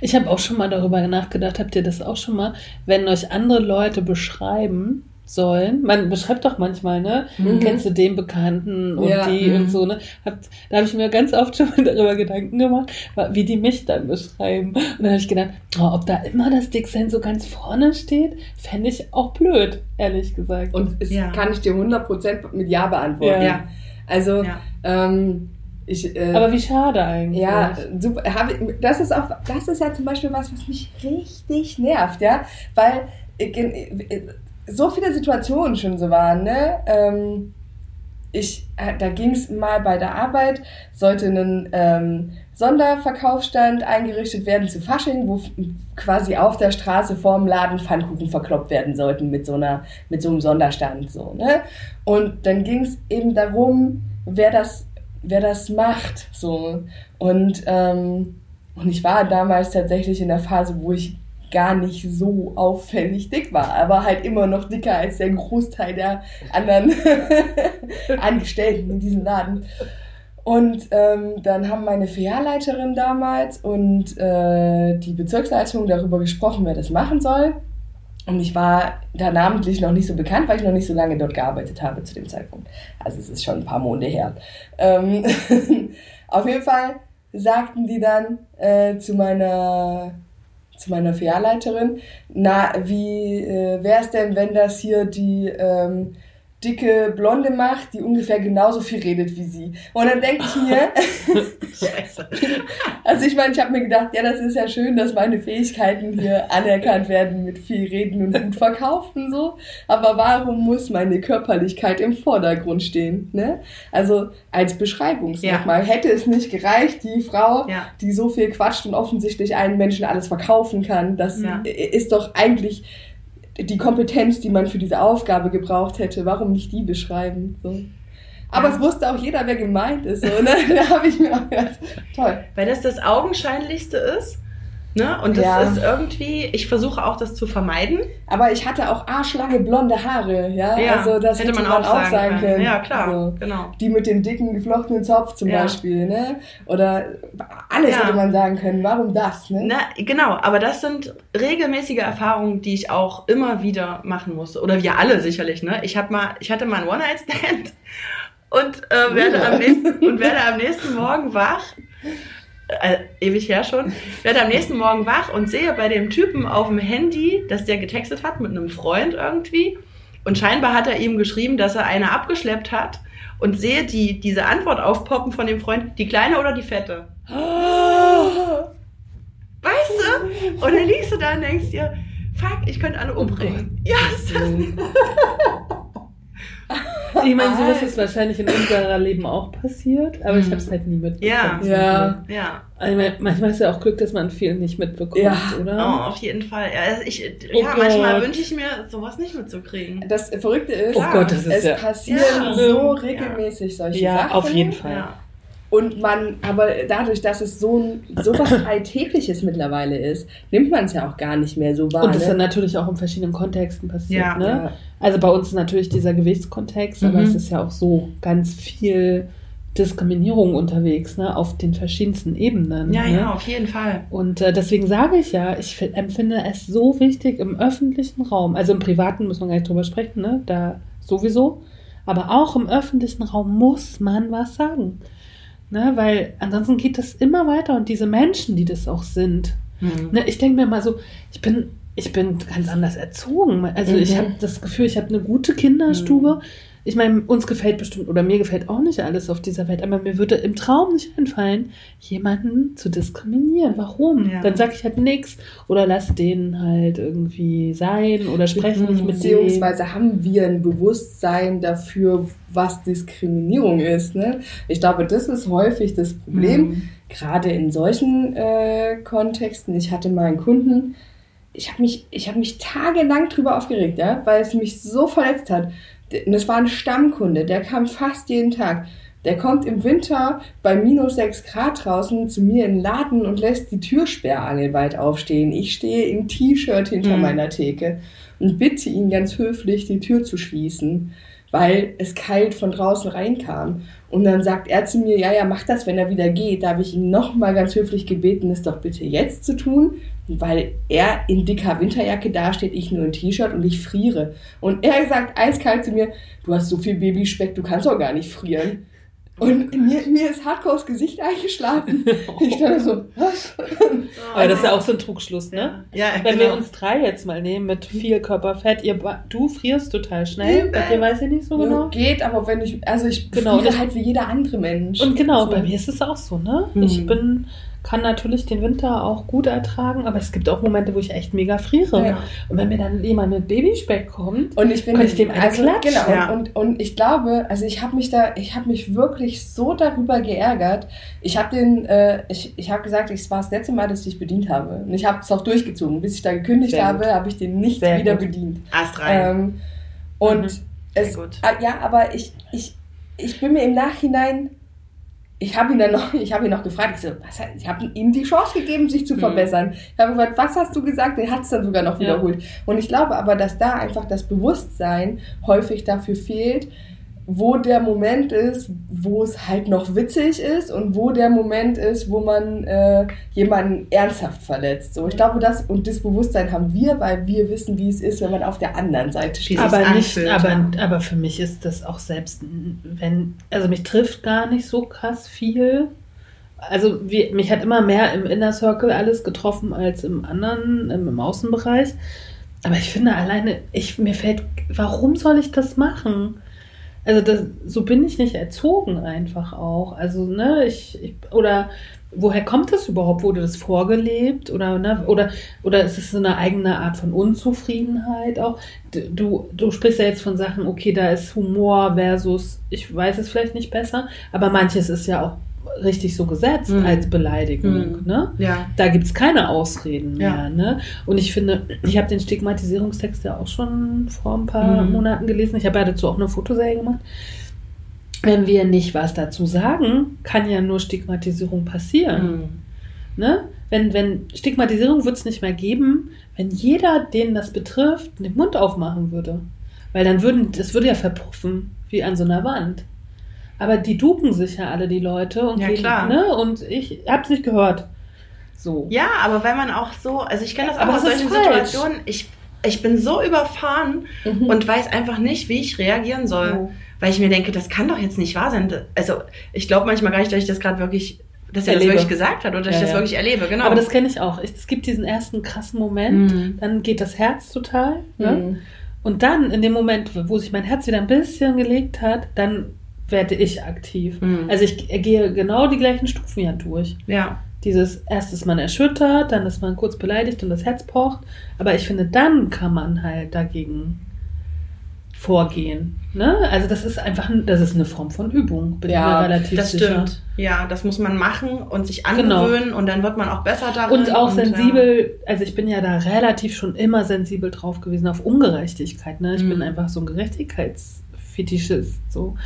Ich habe auch schon mal darüber nachgedacht, habt ihr das auch schon mal, wenn euch andere Leute beschreiben sollen, man beschreibt doch manchmal, ne? Mhm. Kennst du den Bekannten und Ja, die mhm. und so, ne? Habt, da habe ich mir ganz oft schon mal darüber Gedanken gemacht, wie die mich dann beschreiben. Und dann habe ich gedacht, oh, ob da immer das Dicksein so ganz vorne steht, fände ich auch blöd, ehrlich gesagt. Und es Ja. kann ich dir 100% mit Ja beantworten. Ja. Ja. Also, Ja. ähm, ich. Äh, Aber wie schade eigentlich. Ja, super. Hab ich, das ist auch, das ist ja zum Beispiel was, was mich richtig nervt, ja, weil äh, äh, so viele Situationen schon so waren, ne? Ähm, ich, äh, da ging es mal bei der Arbeit, sollte ein ähm, Sonderverkaufsstand eingerichtet werden zu Fasching, wo quasi auf der Straße vorm Laden Pfannkuchen verkloppt werden sollten mit so einer, mit so einem Sonderstand, so, ne? Und dann ging es eben darum, wer das, wer das macht, so. Und, ähm, und ich war damals tatsächlich in der Phase, wo ich gar nicht so auffällig dick war, aber halt immer noch dicker als der Großteil der anderen Angestellten in diesem Laden. Und ähm, dann haben meine Filialleiterin damals und äh, die Bezirksleitung darüber gesprochen, wer das machen soll. Und ich war da namentlich noch nicht so bekannt, weil ich noch nicht so lange dort gearbeitet habe zu dem Zeitpunkt. Also es ist schon ein paar Monate her. Ähm, auf jeden Fall sagten die dann äh, zu meiner zu meiner Filialleiterin, na, wie äh, wäre es denn, wenn das hier die ähm, dicke Blonde macht, die ungefähr genauso viel redet wie sie? Und dann denke ich mir, Scheiße. also ich meine, ich habe mir gedacht, ja, das ist ja schön, dass meine Fähigkeiten hier anerkannt werden mit viel Reden und gut verkaufen so. Aber warum muss meine Körperlichkeit im Vordergrund stehen? Ne? Also als Beschreibungsmerkmal hätte es nicht gereicht, die Frau, Ja. die so viel quatscht und offensichtlich einen Menschen alles verkaufen kann. Das Ja. ist doch eigentlich die Kompetenz, die man für diese Aufgabe gebraucht hätte. Warum nicht die beschreiben? So. Aber Ja. es wusste auch jeder, wer gemeint ist. So, ne? Da habe ich mir auch gedacht, toll. Weil das das Augenscheinlichste ist. Ne? Und das Ja. ist irgendwie, ich versuche auch das zu vermeiden. Aber ich hatte auch arschlange blonde Haare, ja. also das hätte, man, auch sagen können. Ja, klar, Also, genau. die mit dem dicken geflochtenen Zopf zum Ja. Beispiel, ne? Oder alles Ja. hätte man sagen können. Warum das, ne? Na, genau, aber das sind regelmäßige Erfahrungen, die ich auch immer wieder machen musste. Oder wir alle sicherlich, ne? Ich hab mal, ich hatte mal einen One-Night-Stand und, äh, werde am nächsten, und werde am nächsten Morgen wach. Äh, ewig her schon. Werde am nächsten Morgen wach und sehe bei dem Typen auf dem Handy, dass der getextet hat mit einem Freund irgendwie. Und scheinbar hat er ihm geschrieben, dass er eine abgeschleppt hat. Und sehe die, diese Antwort aufpoppen von dem Freund, die kleine oder die fette. Weißt du? Und dann liegst du da und denkst dir, fuck, ich könnte alle umbringen. ja, ist das Ich meine, sowas ist wahrscheinlich in unserer Leben auch passiert, aber ich habe es halt nie mitbekommen. Ja. Ja. Ja, meine, manchmal ist ja auch Glück, dass man viel nicht mitbekommt, Ja. oh, oder? auf jeden Fall. Ja, also ich, Oh ja manchmal Gott. wünsche ich mir, sowas nicht mitzukriegen. Das Verrückte ist, Oh Gott, das ist es ja. passieren Ja. so Ja. regelmäßig solche Ja, Sachen. auf jeden Fall. Und man, aber dadurch, dass es so, ein, so was Alltägliches mittlerweile ist, nimmt man es ja auch gar nicht mehr so wahr. Und das ne? dann natürlich auch in verschiedenen Kontexten passiert. Ja. ne? Ja. Also bei uns ist natürlich dieser Gewichtskontext, aber Mhm. es ist ja auch so ganz viel Diskriminierung unterwegs, ne, auf den verschiedensten Ebenen. Ja, ne? ja, auf jeden Fall. Und äh, deswegen sage ich ja, ich fi- empfinde es so wichtig im öffentlichen Raum, also im privaten müssen wir gar nicht drüber sprechen, ne, da sowieso, aber auch im öffentlichen Raum muss man was sagen. Ne, weil ansonsten geht das immer weiter und diese Menschen, die das auch sind, Hm. Ne, ich denke mir mal so, ich bin, ich bin ganz anders erzogen. Also ich Mhm. habe das Gefühl, ich habe eine gute Kinderstube. Ich meine, uns gefällt bestimmt, oder mir gefällt auch nicht alles auf dieser Welt, aber mir würde im Traum nicht einfallen, jemanden zu diskriminieren. Warum? Ja. Dann sage ich halt nichts oder lass den halt irgendwie sein oder spreche nicht mit. Beziehungsweise haben wir ein Bewusstsein dafür, was Diskriminierung ist. Ne? Ich glaube, das ist häufig das Problem, Mhm. gerade in solchen äh, Kontexten. Ich hatte mal einen Kunden, ich habe mich, ich hab mich tagelang drüber aufgeregt, ja, weil es mich so verletzt hat. Und das war ein Stammkunde, der kam fast jeden Tag. Der kommt im Winter bei minus 6 Grad draußen zu mir in den Laden und lässt die Türsperrangel weit aufstehen. Ich stehe im T-Shirt hinter Mhm. meiner Theke und bitte ihn ganz höflich, die Tür zu schließen, weil es kalt von draußen reinkam. Und dann sagt er zu mir, ja, ja, mach das, wenn er wieder geht. Da habe ich ihn nochmal ganz höflich gebeten, es doch bitte jetzt zu tun, weil er in dicker Winterjacke dasteht, ich nur in T-Shirt und ich friere. Und er sagt eiskalt zu mir, du hast so viel Babyspeck, du kannst doch gar nicht frieren. Und mir, mir ist hardcore das Gesicht eingeschlafen. Ich dachte so, was? Aber das ist ja auch so ein Trugschluss, ne? Ja, Wenn genau. wir uns drei jetzt mal nehmen mit viel Körperfett, ihr, du frierst total schnell, bei dir weiß ich nicht so genau. Geht, aber wenn ich, also ich Genau, friere halt wie jeder andere Mensch. Und genau, So. bei mir ist es auch so, ne? Mhm. Ich bin, kann natürlich den Winter auch gut ertragen, aber es gibt auch Momente, wo ich echt mega friere. Ja. Und wenn mir dann jemand mit Babyspeck kommt, Und ich finde, Kann ich dem also, klatschen? genau, Ja. und, und ich glaube, also ich habe mich da, ich habe mich wirklich so darüber geärgert. Ich habe den, äh, ich, ich habe gesagt, es war das letzte Mal, dass ich dich bedient habe. Und ich habe es auch durchgezogen. Bis ich da gekündigt Sehr habe, habe ich den nicht Sehr wieder gut. bedient. Ast rein. Ähm, und Mhm. es, gut. ah, ja, aber ich, ich, ich bin mir im Nachhinein, ich habe ihn dann noch, ich habe ihn noch gefragt, ich so, was, ich habe ihm die Chance gegeben, sich zu Mhm. verbessern. Ich habe gefragt, was hast du gesagt? Er hat es dann sogar noch Ja. wiederholt. Und ich glaube aber, dass da einfach das Bewusstsein häufig dafür fehlt, wo der Moment ist, wo es halt noch witzig ist und wo der Moment ist, wo man äh, jemanden ernsthaft verletzt. So, ich glaube, das und das Bewusstsein haben wir, weil wir wissen, wie es ist, wenn man auf der anderen Seite steht. Aber nicht, anfühlt, aber, aber für mich ist das auch selbst, wenn, also mich trifft gar nicht so krass viel. Also wie, mich hat immer mehr im Inner Circle alles getroffen als im anderen, im, im Außenbereich. Aber ich finde alleine, ich, mir fällt, warum soll ich das machen? Also das, so bin ich nicht erzogen einfach auch. Also, ne, ich, ich oder woher kommt das überhaupt? Wurde das vorgelebt? Oder, ne, oder, oder ist es so eine eigene Art von Unzufriedenheit auch? Du, du sprichst ja jetzt von Sachen, okay, da ist Humor versus, ich weiß es vielleicht nicht besser, aber manches ist ja auch richtig so gesetzt Mhm. als Beleidigung, Mhm. ne? Ja. Da gibt es keine Ausreden mehr. Ja. Ne? Und ich finde, ich habe den Stigmatisierungstext ja auch schon vor ein paar Mhm. Monaten gelesen. Ich habe ja dazu auch eine Fotoserie gemacht. Wenn wir nicht was dazu sagen, kann ja nur Stigmatisierung passieren. Mhm. Ne? wenn, wenn Stigmatisierung wird es nicht mehr geben, wenn jeder, den das betrifft, den Mund aufmachen würde. Weil dann würden, das würde ja verpuffen, wie an so einer Wand. Aber die duken sich ja alle, die Leute. Und Ja, die, klar. Ne? Und ich hab's nicht gehört. So. Ja, aber wenn man auch so, also ich kenne das auch Aber aus solchen. Situationen, ich, ich bin so überfahren Mhm. und weiß einfach nicht, wie ich reagieren soll. Oh. Weil ich mir denke, das kann doch jetzt nicht wahr sein. Also ich glaube manchmal gar nicht, dass ich das gerade wirklich, dass er Erlebe. das wirklich gesagt hat oder dass Ja, ich das ja. wirklich erlebe. Genau. Aber das kenne ich auch. Es gibt diesen ersten krassen Moment, Mhm. dann geht das Herz total. Ne? Mhm. Und dann, in dem Moment, wo sich mein Herz wieder ein bisschen gelegt hat, dann werde ich aktiv. Mhm. Also ich gehe genau die gleichen Stufen ja durch. ja. Dieses erst ist man erschüttert, dann ist man kurz beleidigt und das Herz pocht. Aber ich finde, dann kann man halt dagegen vorgehen. Ne? Also das ist einfach, ein- das ist eine Form von Übung. Bin Ja, mir relativ Das sicher. stimmt. Ja, das muss man machen und sich Genau. angewöhnen und dann wird man auch besser darin. Und auch ja. sensibel, also ich bin ja da relativ schon immer sensibel drauf gewesen auf Ungerechtigkeit. Ne? Ich Mhm. bin einfach so ein Gerechtigkeitsfetischist. So.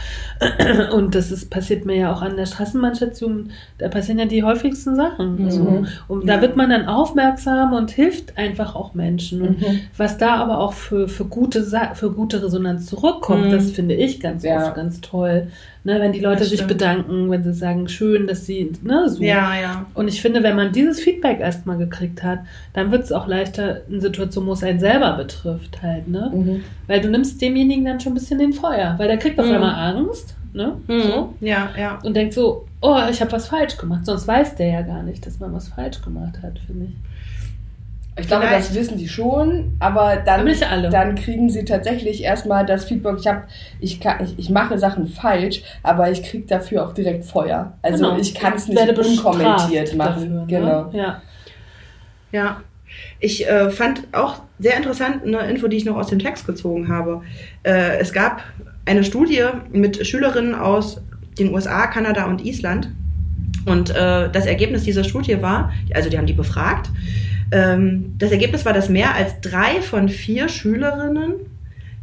Und das ist, passiert mir ja auch an der Straßenbahnstation. Da passieren ja die häufigsten Sachen. Mhm. So. Und da Ja. wird man dann aufmerksam und hilft einfach auch Menschen. Und Mhm. was da aber auch für, für, gute, Sa- für gute Resonanz zurückkommt, Mhm. das finde ich ganz Ja. oft ganz toll. Ne? Wenn die Leute sich bedanken, wenn sie sagen, schön, dass sie, ne, so. Ja, ja. Und ich finde, wenn man dieses Feedback erstmal gekriegt hat, dann wird es auch leichter in Situationen, wo es einen selber betrifft, halt, ne? Mhm. Weil du nimmst demjenigen dann schon ein bisschen den Feuer, weil der kriegt auf Mhm. einmal Angst, ne? Mhm. So. Ja, ja. Und denkt so, oh, ich habe was falsch gemacht. Sonst weiß der ja gar nicht, dass man was falsch gemacht hat, finde ich. Ich glaube, Vielleicht. das wissen die schon, aber dann, Aber nicht alle. dann kriegen sie tatsächlich erstmal das Feedback, ich, hab, ich, kann, ich, ich mache Sachen falsch, aber ich kriege dafür auch direkt Feuer. Also Genau. ich kann es Ich nicht unkommentiert machen. dafür, genau. Ne? Ja. Ja. Ich äh, fand auch sehr interessant eine Info, die ich noch aus dem Text gezogen habe. Äh, es gab eine Studie mit Schülerinnen aus den USA, Kanada und Island. Und äh, das Ergebnis dieser Studie war, also die haben die befragt, das Ergebnis war, dass mehr als drei von vier Schülerinnen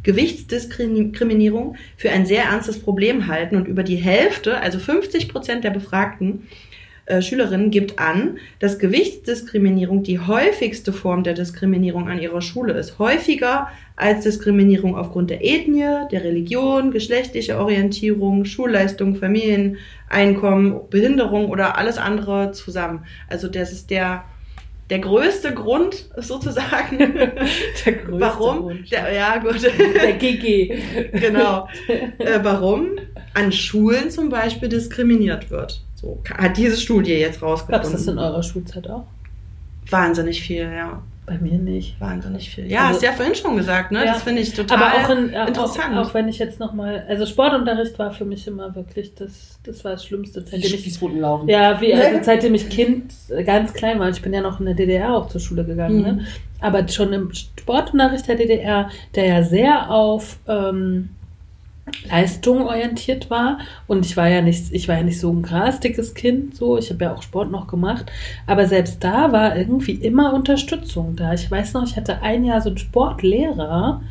Gewichtsdiskriminierung für ein sehr ernstes Problem halten und über die Hälfte, also 50 Prozent der Befragten äh, Schülerinnen gibt an, dass Gewichtsdiskriminierung die häufigste Form der Diskriminierung an ihrer Schule ist. Häufiger als Diskriminierung aufgrund der Ethnie, der Religion, geschlechtlicher Orientierung, Schulleistung, Familieneinkommen, Behinderung oder alles andere zusammen. Also das ist der, der größte Grund sozusagen. Der größte warum? Wunsch. Der, ja, gut. Der GG. genau. Äh, warum an Schulen zum Beispiel diskriminiert wird. So hat diese Studie jetzt Gab es das in rausgefunden. eurer Schulzeit auch? Wahnsinnig viel, ja. Bei mir nicht. Wahnsinnig viel. Ja, Also- hast du ja vorhin schon gesagt, ne? Ja. Das finde ich total Aber auch, in, interessant. Auch, auch wenn ich jetzt nochmal, also Sportunterricht war für mich immer wirklich das, das war das Schlimmste, seitdem ich, Spießruten laufen. ja, wie, also seitdem ich Kind äh, ganz klein war, ich bin ja noch in der DDR auch zur Schule gegangen, Mhm. ne? aber schon im Sportunterricht der DDR, der ja sehr auf ähm, Leistung orientiert war und ich war ja nicht, ich war ja nicht so ein grasdickes Kind, so, ich habe ja auch Sport noch gemacht, aber selbst da war irgendwie immer Unterstützung da. Ich weiß noch, ich hatte ein Jahr so einen Sportlehrer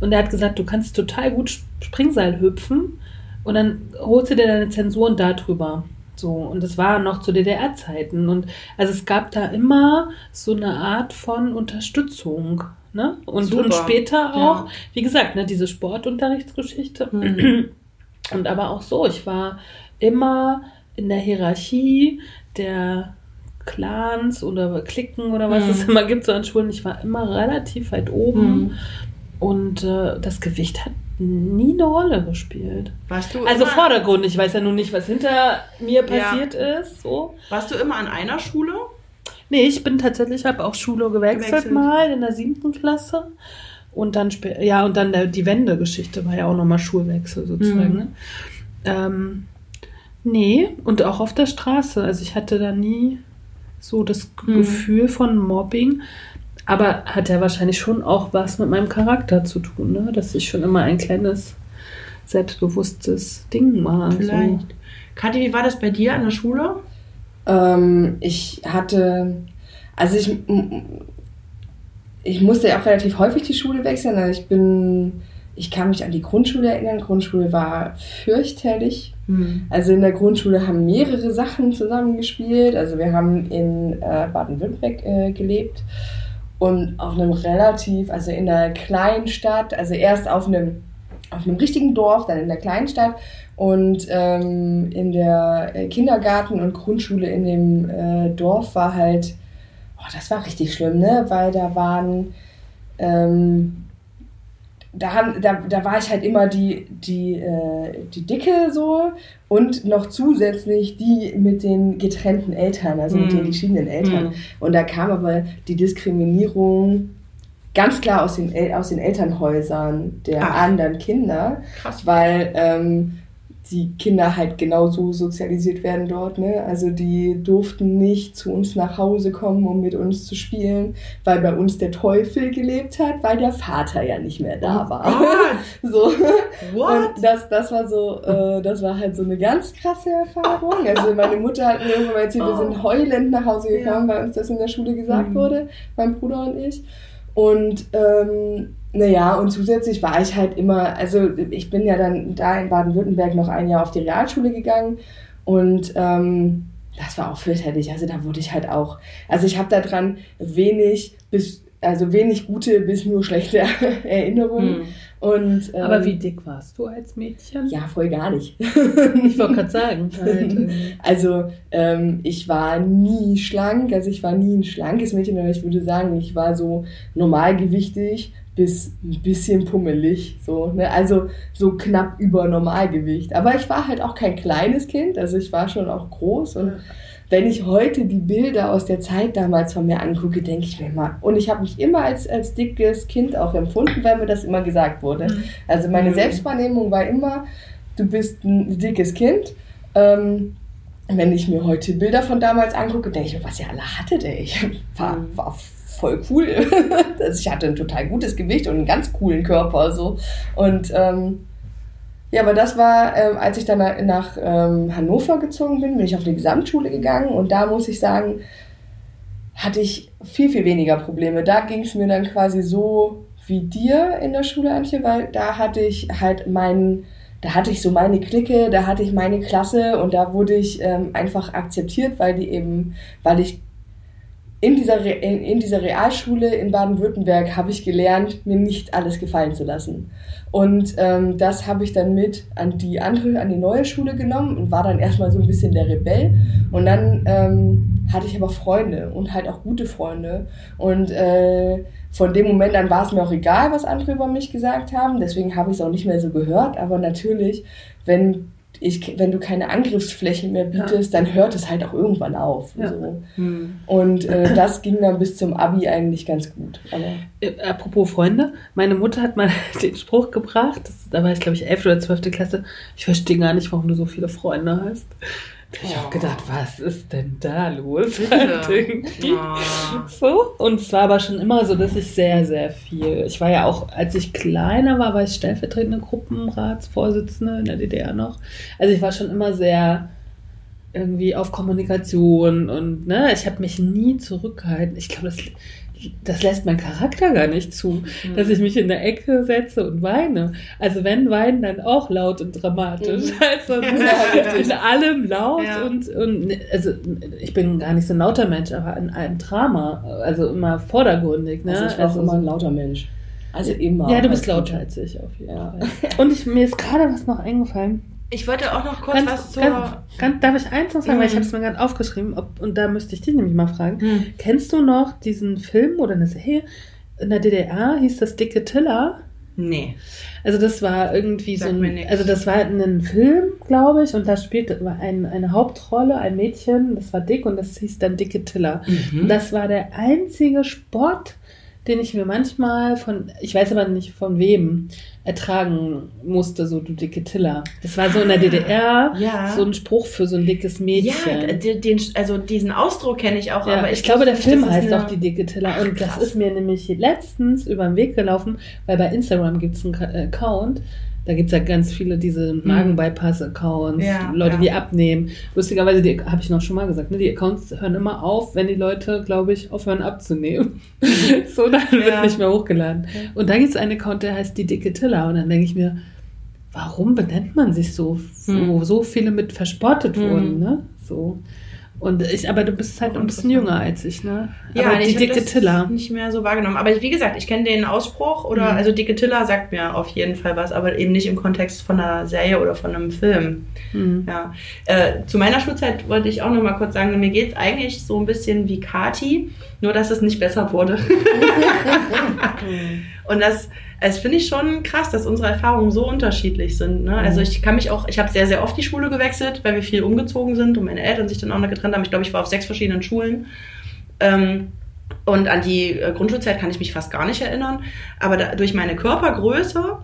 und der hat gesagt, du kannst total gut Springseil hüpfen und dann holst du dir deine Zensuren darüber. So, und das war noch zu DDR-Zeiten. Und also es gab da immer so eine Art von Unterstützung. Ne? Und, Super. und später auch, Ja. wie gesagt, ne, diese Sportunterrichtsgeschichte. Mhm. Und aber auch so, ich war immer in der Hierarchie der Clans oder Klicken oder was Mhm. es immer gibt so an Schulen. Ich war immer relativ weit oben Mhm. und äh, das Gewicht hat nie eine Rolle gespielt. Warst du Also immer, Vordergrund, ich weiß ja nun nicht, was hinter mir passiert ist. So. warst du immer an einer Schule? Nee, ich bin tatsächlich, habe auch Schule gewechselt, Gewechselt. mal in der siebten Klasse. Und dann ja, und dann der, die Wendegeschichte war ja auch nochmal Schulwechsel sozusagen. Mhm. Ne? Ähm, nee, und auch auf der Straße. Also ich hatte da nie so das Mhm. Gefühl von Mobbing. Aber hat ja wahrscheinlich schon auch was mit meinem Charakter zu tun, ne? dass ich schon immer ein kleines, selbstbewusstes Ding war. So. Vielleicht. Kathi, wie war das bei dir an der Schule? Ähm, ich hatte, also ich, ich musste ja auch relativ häufig die Schule wechseln. Also ich bin ich kann mich an die Grundschule erinnern. Grundschule war fürchterlich. Hm. Also in der Grundschule haben mehrere Sachen zusammengespielt. Also wir haben in äh, Baden-Württemberg äh, gelebt und auf einem relativ, also in einer kleinen Stadt, also erst auf einem, auf einem richtigen Dorf, dann in der kleinen Stadt und ähm, in der äh, Kindergarten und Grundschule in dem äh, Dorf war halt, oh, das war richtig schlimm, ne? Weil da waren ähm, da, haben, da, da war ich halt immer die, die, äh, die Dicke so und noch zusätzlich die mit den getrennten Eltern, also mit Mhm. den geschiedenen Eltern. Mhm. Und da kam aber die Diskriminierung ganz klar aus den, El aus den Elternhäusern der Ach. anderen Kinder, Krass. weil ähm, die Kinder halt genauso sozialisiert werden dort. Ne? Also die durften nicht zu uns nach Hause kommen, um mit uns zu spielen, weil bei uns der Teufel gelebt hat, weil der Vater ja nicht mehr da Oh war. Gott. So. What? Und das, das war so, äh, das war halt so eine ganz krasse Erfahrung. Also meine Mutter hat mir irgendwann mal erzählt, wir sind heulend nach Hause gekommen, weil uns das in der Schule gesagt Mhm. wurde, mein Bruder und ich. Und ähm, naja, und zusätzlich war ich halt immer, also ich bin ja dann da in Baden-Württemberg noch ein Jahr auf die Realschule gegangen und ähm, das war auch fürchterlich. Also da wurde ich halt auch, also ich habe daran wenig bis, also wenig gute bis nur schlechte Erinnerungen. Hm. Und, ähm, Aber wie dick warst du als Mädchen? Ja, voll gar nicht. Ich wollte gerade sagen. Halt. Also ähm, ich war nie schlank, also ich war nie ein schlankes Mädchen, aber ich würde sagen, ich war so normalgewichtig bis ein bisschen pummelig, so, ne? also so knapp über Normalgewicht. Aber ich war halt auch kein kleines Kind, also ich war schon auch groß und wenn ich heute die Bilder aus der Zeit damals von mir angucke, denke ich mir mal, und ich habe mich immer als, als dickes Kind auch empfunden, weil mir das immer gesagt wurde. Also meine Mhm. Selbstwahrnehmung war immer, du bist ein dickes Kind. Ähm, wenn ich mir heute Bilder von damals angucke, denke ich mir, was ihr alle hattet, ey. Ich war, Mhm. war voll cool. also ich hatte ein total gutes Gewicht und einen ganz coolen Körper. So. Und ähm, ja, aber das war, ähm, als ich dann nach, nach ähm, Hannover gezogen bin, bin ich auf die Gesamtschule gegangen und da muss ich sagen, hatte ich viel, viel weniger Probleme. Da ging es mir dann quasi so wie dir in der Schule, Antje, weil da hatte ich halt meinen, da hatte ich so meine Clique, da hatte ich meine Klasse und da wurde ich ähm, einfach akzeptiert, weil die eben, weil ich in dieser, Re in, dieser Realschule in Baden-Württemberg habe ich gelernt, mir nicht alles gefallen zu lassen. Und ähm, das habe ich dann mit an die andere, an die neue Schule genommen und war dann erstmal so ein bisschen der Rebell. Und dann ähm, hatte ich aber Freunde und halt auch gute Freunde. Und äh, von dem Moment an war es mir auch egal, was andere über mich gesagt haben. Deswegen habe ich es auch nicht mehr so gehört. Aber natürlich, wenn ich, wenn du keine Angriffsfläche mehr bietest, dann hört es halt auch irgendwann auf. Ja. So. Hm. Und äh, das ging dann bis zum Abi eigentlich ganz gut. Aber Äh, Apropos Freunde, meine Mutter hat mal den Spruch gebracht, das, da war ich glaube ich 11. oder 12. Klasse, ich verstehe gar nicht, warum du so viele Freunde hast. Ich habe Oh. gedacht, was ist denn da los? Halt. Oh. So, und es war aber schon immer so, dass ich sehr, sehr viel. Ich war ja auch, als ich kleiner war, war ich stellvertretende Gruppenratsvorsitzende in der DDR noch. Also ich war schon immer sehr irgendwie auf Kommunikation und ne, ich habe mich nie zurückgehalten. Ich glaube, das, das lässt mein Charakter gar nicht zu, dass ich mich in der Ecke setze und weine. Also wenn weinen, dann auch laut und dramatisch. Also Ja, in allem laut Ja. und, und also ich bin gar nicht so ein lauter Mensch, aber in einem Drama, also immer vordergründig. Ne? also ich war auch immer ein lauter Mensch. Also immer. ja, du bist lauter als ich auf jeden Ja. Fall. Und ich, mir ist gerade was noch eingefallen. Ich wollte auch noch kurz was Ganz, zur. ganz, ganz, darf ich eins noch sagen, weil ich Mhm. habe es mir gerade aufgeschrieben ob, und da müsste ich dich nämlich mal fragen. Hm. Kennst du noch diesen Film oder eine Serie? In der DDR hieß das Dicke Tiller. Nee. Also das war irgendwie Sagt so ein, also das war ein Film, glaube ich, und da spielte ein, eine Hauptrolle, ein Mädchen, das war dick und das hieß dann Dicke Tiller. Und Mhm. das war der einzige Sport, den ich mir manchmal von, ich weiß aber nicht von wem, ertragen musste, so du dicke Tiller. Das war so in der DDR Ja. so ein Spruch für so ein dickes Mädchen. Ja, den, also diesen Ausdruck kenne ich auch, Ja, aber ich, ich, glaube, der Film heißt auch die dicke Tiller. Und das krass. ist mir nämlich letztens über den Weg gelaufen, weil bei Instagram gibt es einen äh, Account. Da gibt's ja ganz viele diese Magen-Bypass-Accounts, Ja, Leute, ja. die abnehmen. Lustigerweise, die habe ich noch schon mal gesagt, ne, die Accounts hören immer auf, wenn die Leute, glaube ich, aufhören abzunehmen. so, dann wird Ja. nicht mehr hochgeladen. Und da gibt's einen Account, der heißt die dicke Tilla. Und dann denke ich mir, warum benennt man sich so, wo Hm. so viele mit verspottet Hm. wurden, ne? So. Und ich, aber du bist halt ein bisschen jünger als ich, ne? aber ich die dicke das Tilla. nicht mehr so wahrgenommen. Aber wie gesagt, ich kenne den Ausspruch oder Mhm. also dicke Tiller sagt mir auf jeden Fall was, aber eben nicht im Kontext von einer Serie oder von einem Film. Hm. Ja. Äh, zu meiner Schulzeit wollte ich auch noch mal kurz sagen, mir geht's eigentlich so ein bisschen wie Kati, nur dass es nicht besser wurde. Und das, das finde ich schon krass, dass unsere Erfahrungen so unterschiedlich sind. Ne? Also ich kann mich auch, ich habe sehr, sehr oft die Schule gewechselt, weil wir viel umgezogen sind und meine Eltern sich dann auch noch getrennt haben. Ich glaube, ich war auf sechs verschiedenen Schulen. Ähm, und an die äh, Grundschulzeit kann ich mich fast gar nicht erinnern. Aber da, durch meine Körpergröße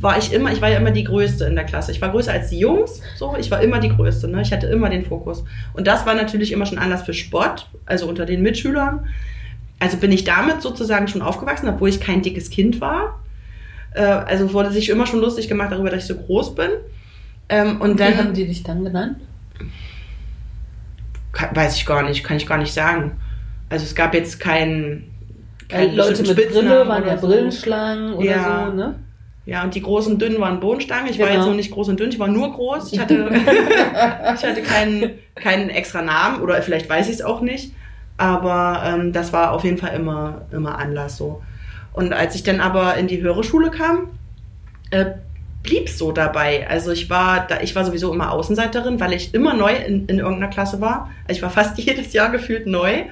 war ich immer, ich war ja immer die Größte in der Klasse. Ich war größer als die Jungs, so, ich war immer die Größte, ne? Ich hatte immer den Fokus. Und das war natürlich immer schon Anlass für Spott, also unter den Mitschülern. Also bin ich damit sozusagen schon aufgewachsen, obwohl ich kein dickes Kind war. Äh, also wurde sich immer schon lustig gemacht darüber, dass ich so groß bin. Ähm, und Wie dann haben die dich dann genannt? Ka- weiß ich gar nicht, kann ich gar nicht sagen. Also es gab jetzt keinen keinen Leute mit Brille Spitznamen waren ja so. Brillenschlangen oder Ja. so, ne? Ja, und die großen Dünnen waren Bohnenstangen. Ich war Genau. jetzt noch nicht groß und dünn, ich war nur groß. Ich hatte, ich hatte keinen, keinen extra Namen oder vielleicht weiß ich es auch nicht. Aber ähm, das war auf jeden Fall immer, immer Anlass so. Und als ich dann aber in die höhere Schule kam, äh, blieb so dabei. Also ich war, da, ich war sowieso immer Außenseiterin, weil ich immer neu in, in irgendeiner Klasse war. Also ich war fast jedes Jahr gefühlt neu.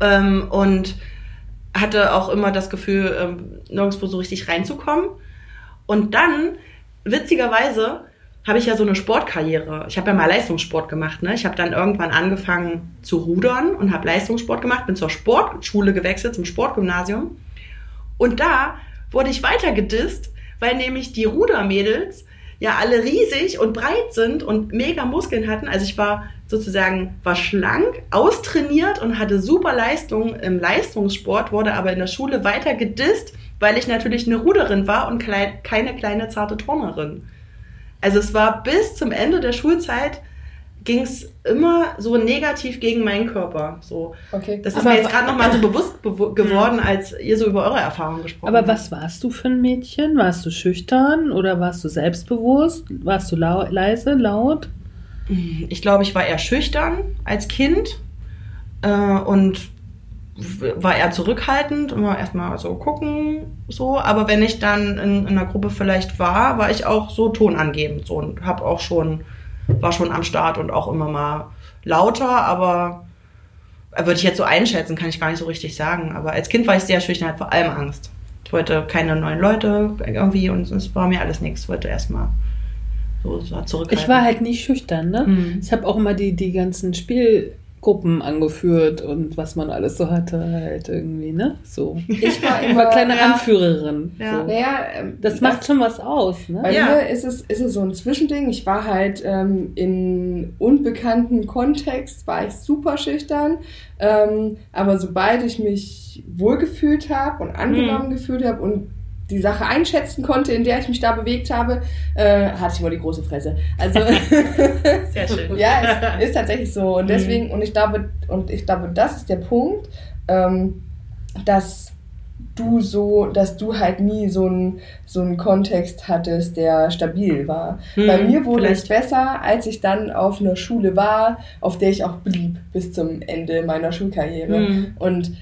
Ähm, und hatte auch immer das Gefühl, ähm, nirgendwo so richtig reinzukommen. Und dann, witzigerweise, habe ich ja so eine Sportkarriere. Ich habe ja mal Leistungssport gemacht. Ne? Ich habe dann irgendwann angefangen zu rudern und habe Leistungssport gemacht, bin zur Sportschule gewechselt, zum Sportgymnasium. Und da wurde ich weiter gedisst, weil nämlich die Rudermädels ja alle riesig und breit sind und mega Muskeln hatten. Also ich war sozusagen war schlank, austrainiert und hatte super Leistung im Leistungssport, wurde aber in der Schule weiter gedisst, weil ich natürlich eine Ruderin war und keine kleine zarte Turnerin. Also es war bis zum Ende der Schulzeit ging es immer so negativ gegen meinen Körper. So, Okay. das ist Aber mir jetzt gerade noch mal so bewusst bewo- geworden, als ihr so über eure Erfahrungen gesprochen Aber habt. was warst du für ein Mädchen? Warst du schüchtern oder warst du selbstbewusst? Warst du lau leise, laut? Ich glaube, ich war eher schüchtern als Kind äh, und war eher zurückhaltend, immer erstmal so gucken, so. Aber wenn ich dann in, in einer Gruppe vielleicht war, war ich auch so tonangebend so und habe auch schon, war schon am Start und auch immer mal lauter, aber äh, würde ich jetzt so einschätzen, kann ich gar nicht so richtig sagen. Aber als Kind war ich sehr schüchtern, hatte vor allem Angst. Ich wollte keine neuen Leute irgendwie und es war mir alles nichts. Ich wollte erstmal so, so zurückhalten. Ich war halt nie schüchtern, ne? Hm. Ich habe auch immer die, die ganzen Spielgruppen angeführt und was man alles so hatte, halt irgendwie, ne? So. Ich war Ich war immer, kleine ja. Anführerin. Ja. So. naja, ähm, Das macht schon was aus, ne? Bei Ja. mir ist es, ist es so ein Zwischending. Ich war halt ähm, in unbekannten Kontext, war ich super schüchtern. Ähm, aber sobald ich mich wohlgefühlt habe und angenommen gefühlt habe und die Sache einschätzen konnte, in der ich mich da bewegt habe, äh, hatte ich immer die große Fresse. Also Sehr schön. ja, es ist tatsächlich so. Und Mhm. deswegen, und ich glaube, und ich glaube, das ist der Punkt, ähm, dass du so, dass du halt nie so einen so einen Kontext hattest, der stabil war. Hm, Bei mir wurde vielleicht. es besser, als ich dann auf einer Schule war, auf der ich auch blieb bis zum Ende meiner Schulkarriere. Hm. Und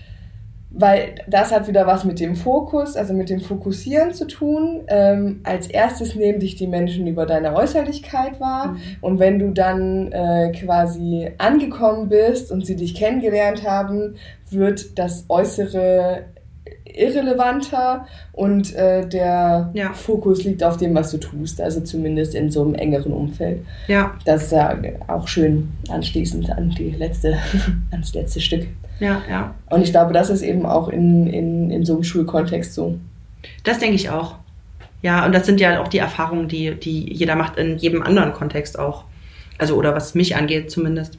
weil das hat wieder was mit dem Fokus, also mit dem Fokussieren zu tun. Ähm, als erstes nehmen dich die Menschen über deine Äußerlichkeit wahr. Und wenn du dann äh, quasi angekommen bist und sie dich kennengelernt haben, wird das Äußere irrelevanter und äh, der Ja. Fokus liegt auf dem, was du tust, also zumindest in so einem engeren Umfeld. Ja, Das ist ja auch schön anschließend an die letzte, ans letzte Stück. Ja, ja. Und ich glaube, das ist eben auch in, in, in so einem Schulkontext so. Das denke ich auch. Ja, und das sind ja auch die Erfahrungen, die, die jeder macht in jedem anderen Kontext auch. Also, oder was mich angeht zumindest.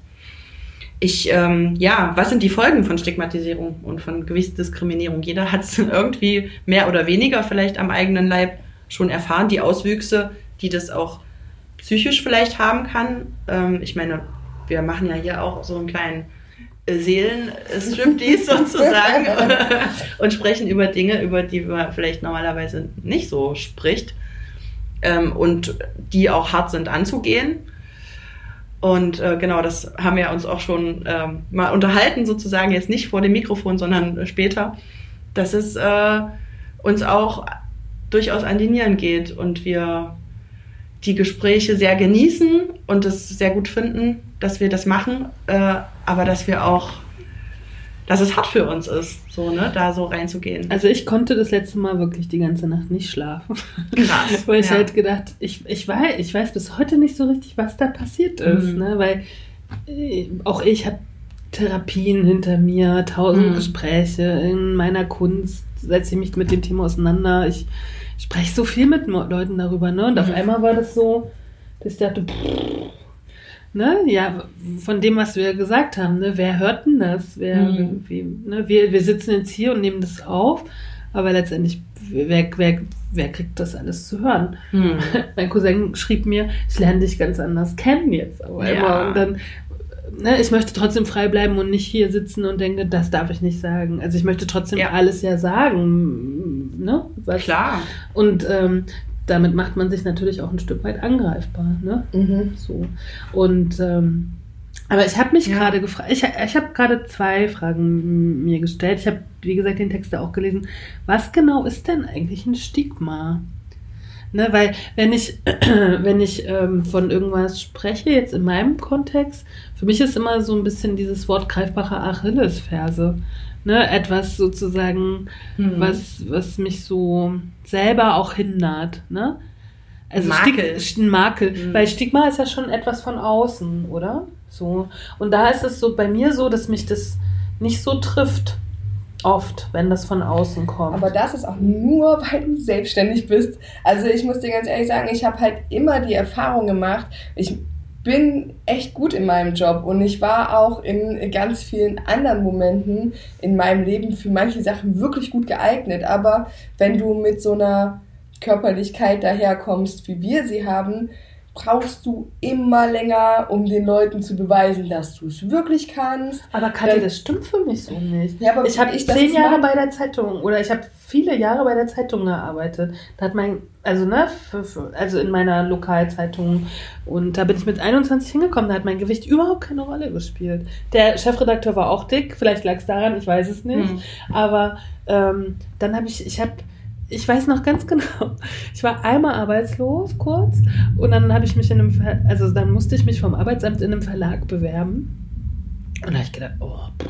Ich, ähm, ja, was sind die Folgen von Stigmatisierung und von Gewichtsdiskriminierung? Jeder hat es irgendwie mehr oder weniger vielleicht am eigenen Leib schon erfahren, die Auswüchse, die das auch psychisch vielleicht haben kann. Ähm, ich meine, wir machen ja hier auch so einen kleinen Seelenstriptease sozusagen und sprechen über Dinge, über die man vielleicht normalerweise nicht so spricht ähm, und die auch hart sind anzugehen. Und äh, genau, das haben wir uns auch schon ähm, mal unterhalten, sozusagen jetzt nicht vor dem Mikrofon, sondern später, dass es äh, uns auch durchaus an die Nieren geht und wir die Gespräche sehr genießen und es sehr gut finden, dass wir das machen, äh, aber dass wir auch, dass es hart für uns ist, so, ne, da so reinzugehen. Also ich konnte das letzte Mal wirklich die ganze Nacht nicht schlafen. Krass. weil ich ja. halt gedacht, ich, ich, weiß, ich weiß bis heute nicht so richtig, was da passiert ist. Mhm. Ne? Weil äh, auch ich habe Therapien hinter mir, tausend Mhm. Gespräche in meiner Kunst, setze ich mich mit dem Thema auseinander. Ich spreche so viel mit Leuten darüber. Ne? Und auf Mhm. einmal war das so, dass ich dachte, pff, ne, ja, von dem, was wir gesagt haben, ne, wer hört denn das? Wer, Mhm. wie, ne, wir, wir sitzen jetzt hier und nehmen das auf, aber letztendlich, wer, wer, wer kriegt das alles zu hören? Hm. Mein Cousin schrieb mir, ich lerne dich ganz anders kennen jetzt. Aber Ja. immer. Und dann, ne, ich möchte trotzdem frei bleiben und nicht hier sitzen und denke, das darf ich nicht sagen. Also ich möchte trotzdem Ja. alles ja sagen. Ne? Was, Klar. Und ähm, damit macht man sich natürlich auch ein Stück weit angreifbar. Ne? Mhm. So. Und ähm, aber ich habe mich Ja. gerade gefragt, ich, ich habe gerade zwei Fragen mir gestellt. Ich habe, wie gesagt, den Text ja auch gelesen. Was genau ist denn eigentlich ein Stigma? Ne, weil wenn ich, wenn ich ähm, von irgendwas spreche, jetzt in meinem Kontext, für mich ist immer so ein bisschen dieses Wort greifbare Achillesferse. Ne, etwas sozusagen, Hm. was, was mich so selber auch hindert. Ne? Also Makel. Stig ein Makel. Mhm. Weil Stigma ist ja schon etwas von außen, oder? So. Und da ist es so bei mir so, dass mich das nicht so trifft. Oft, wenn das von außen kommt. Aber das ist auch nur, weil du selbstständig bist. Also ich muss dir ganz ehrlich sagen, ich habe halt immer die Erfahrung gemacht, ich bin echt gut in meinem Job und ich war auch in ganz vielen anderen Momenten in meinem Leben für manche Sachen wirklich gut geeignet. Aber wenn du mit so einer Körperlichkeit daherkommst, wie wir sie haben, brauchst du immer länger, um den Leuten zu beweisen, dass du es wirklich kannst. Aber Katja, das stimmt für mich so nicht. Ja, aber ich habe zehn Jahre bei der Zeitung oder ich habe viele Jahre bei der Zeitung gearbeitet. Da hat mein, also ne, für, für, also in meiner Lokalzeitung und da bin ich mit 21 hingekommen. Da hat mein Gewicht überhaupt keine Rolle gespielt. Der Chefredakteur war auch dick, vielleicht lag es daran, ich weiß es nicht. Hm. Aber ähm, dann habe ich, ich habe, ich weiß noch ganz genau, ich war einmal arbeitslos kurz und dann habe ich mich in einem, Ver also dann musste ich mich vom Arbeitsamt in einem Verlag bewerben. Und da habe ich gedacht, oh, pff,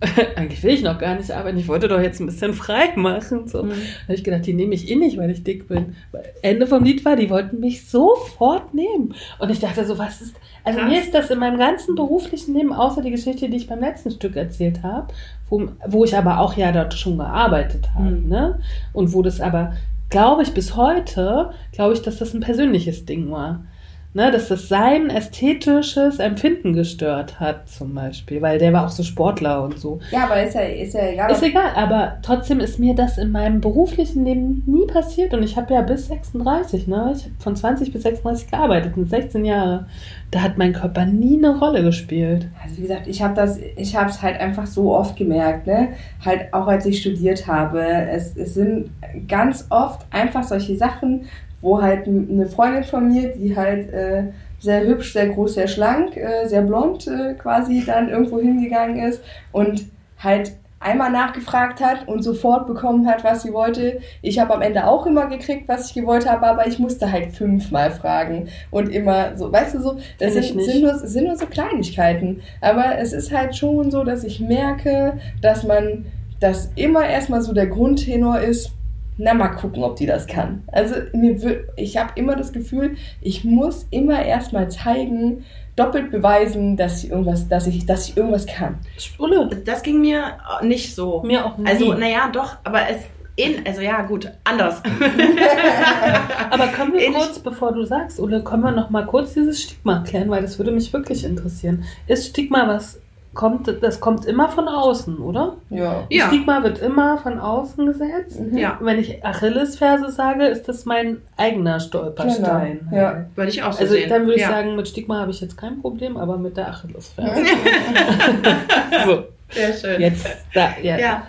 eigentlich will ich noch gar nicht arbeiten, ich wollte doch jetzt ein bisschen frei machen. So. Mhm. Da habe ich gedacht, die nehme ich eh nicht, weil ich dick bin. Ende vom Lied war, die wollten mich sofort nehmen. Und ich dachte so, was ist, also mir ist das in meinem ganzen beruflichen Leben, außer die Geschichte, die ich beim letzten Stück erzählt habe, wo, wo ich aber auch ja dort schon gearbeitet habe, Mhm. ne? Und wo das aber, glaube ich, bis heute, glaube ich, dass das ein persönliches Ding war. Ne, dass das sein ästhetisches Empfinden gestört hat, zum Beispiel, weil der war auch so Sportler und so. Ja, aber ist ja, ist ja egal. Ist egal, aber trotzdem ist mir das in meinem beruflichen Leben nie passiert und ich habe ja bis 36, ne? Ich habe von 20 bis 36 gearbeitet, mit 16 Jahre. Da hat mein Körper nie eine Rolle gespielt. Also wie gesagt, ich habe das, ich habe es halt einfach so oft gemerkt, ne? Halt auch als ich studiert habe. Es, es sind ganz oft einfach solche Sachen, wo halt eine Freundin von mir, die halt äh, sehr hübsch, sehr groß, sehr schlank, äh, sehr blond äh, quasi dann irgendwo hingegangen ist und halt einmal nachgefragt hat und sofort bekommen hat, was sie wollte. Ich habe am Ende auch immer gekriegt, was ich gewollt habe, aber ich musste halt fünfmal fragen und immer so, weißt du so, das sind, sind, nur, sind nur so Kleinigkeiten. Aber es ist halt schon so, dass ich merke, dass man, dass immer erstmal so der Grundtenor ist, na mal gucken, ob die das kann. Also mir wird, ich habe immer das Gefühl, ich muss immer erstmal zeigen, doppelt beweisen, dass ich irgendwas, dass ich, dass ich irgendwas kann. Ulle, Das ging mir nicht so. mir auch nie. Also, naja, doch, aber es. In, also ja, gut, anders. aber können wir kurz, bevor du sagst, Ulle, können wir noch mal kurz dieses Stigma klären, weil das würde mich wirklich interessieren. Ist Stigma was kommt, das kommt immer von außen, oder? Ja. Ja. Stigma wird immer von außen gesetzt. Mhm. Ja, Und wenn ich Achillesferse sage, ist das mein eigener Stolperstein. Genau, ja. würde ich auch so Also sehen. dann würde ich ja. sagen, mit Stigma habe ich jetzt kein Problem, aber mit der Achillesferse. so, Sehr schön. jetzt da, ja. Ja,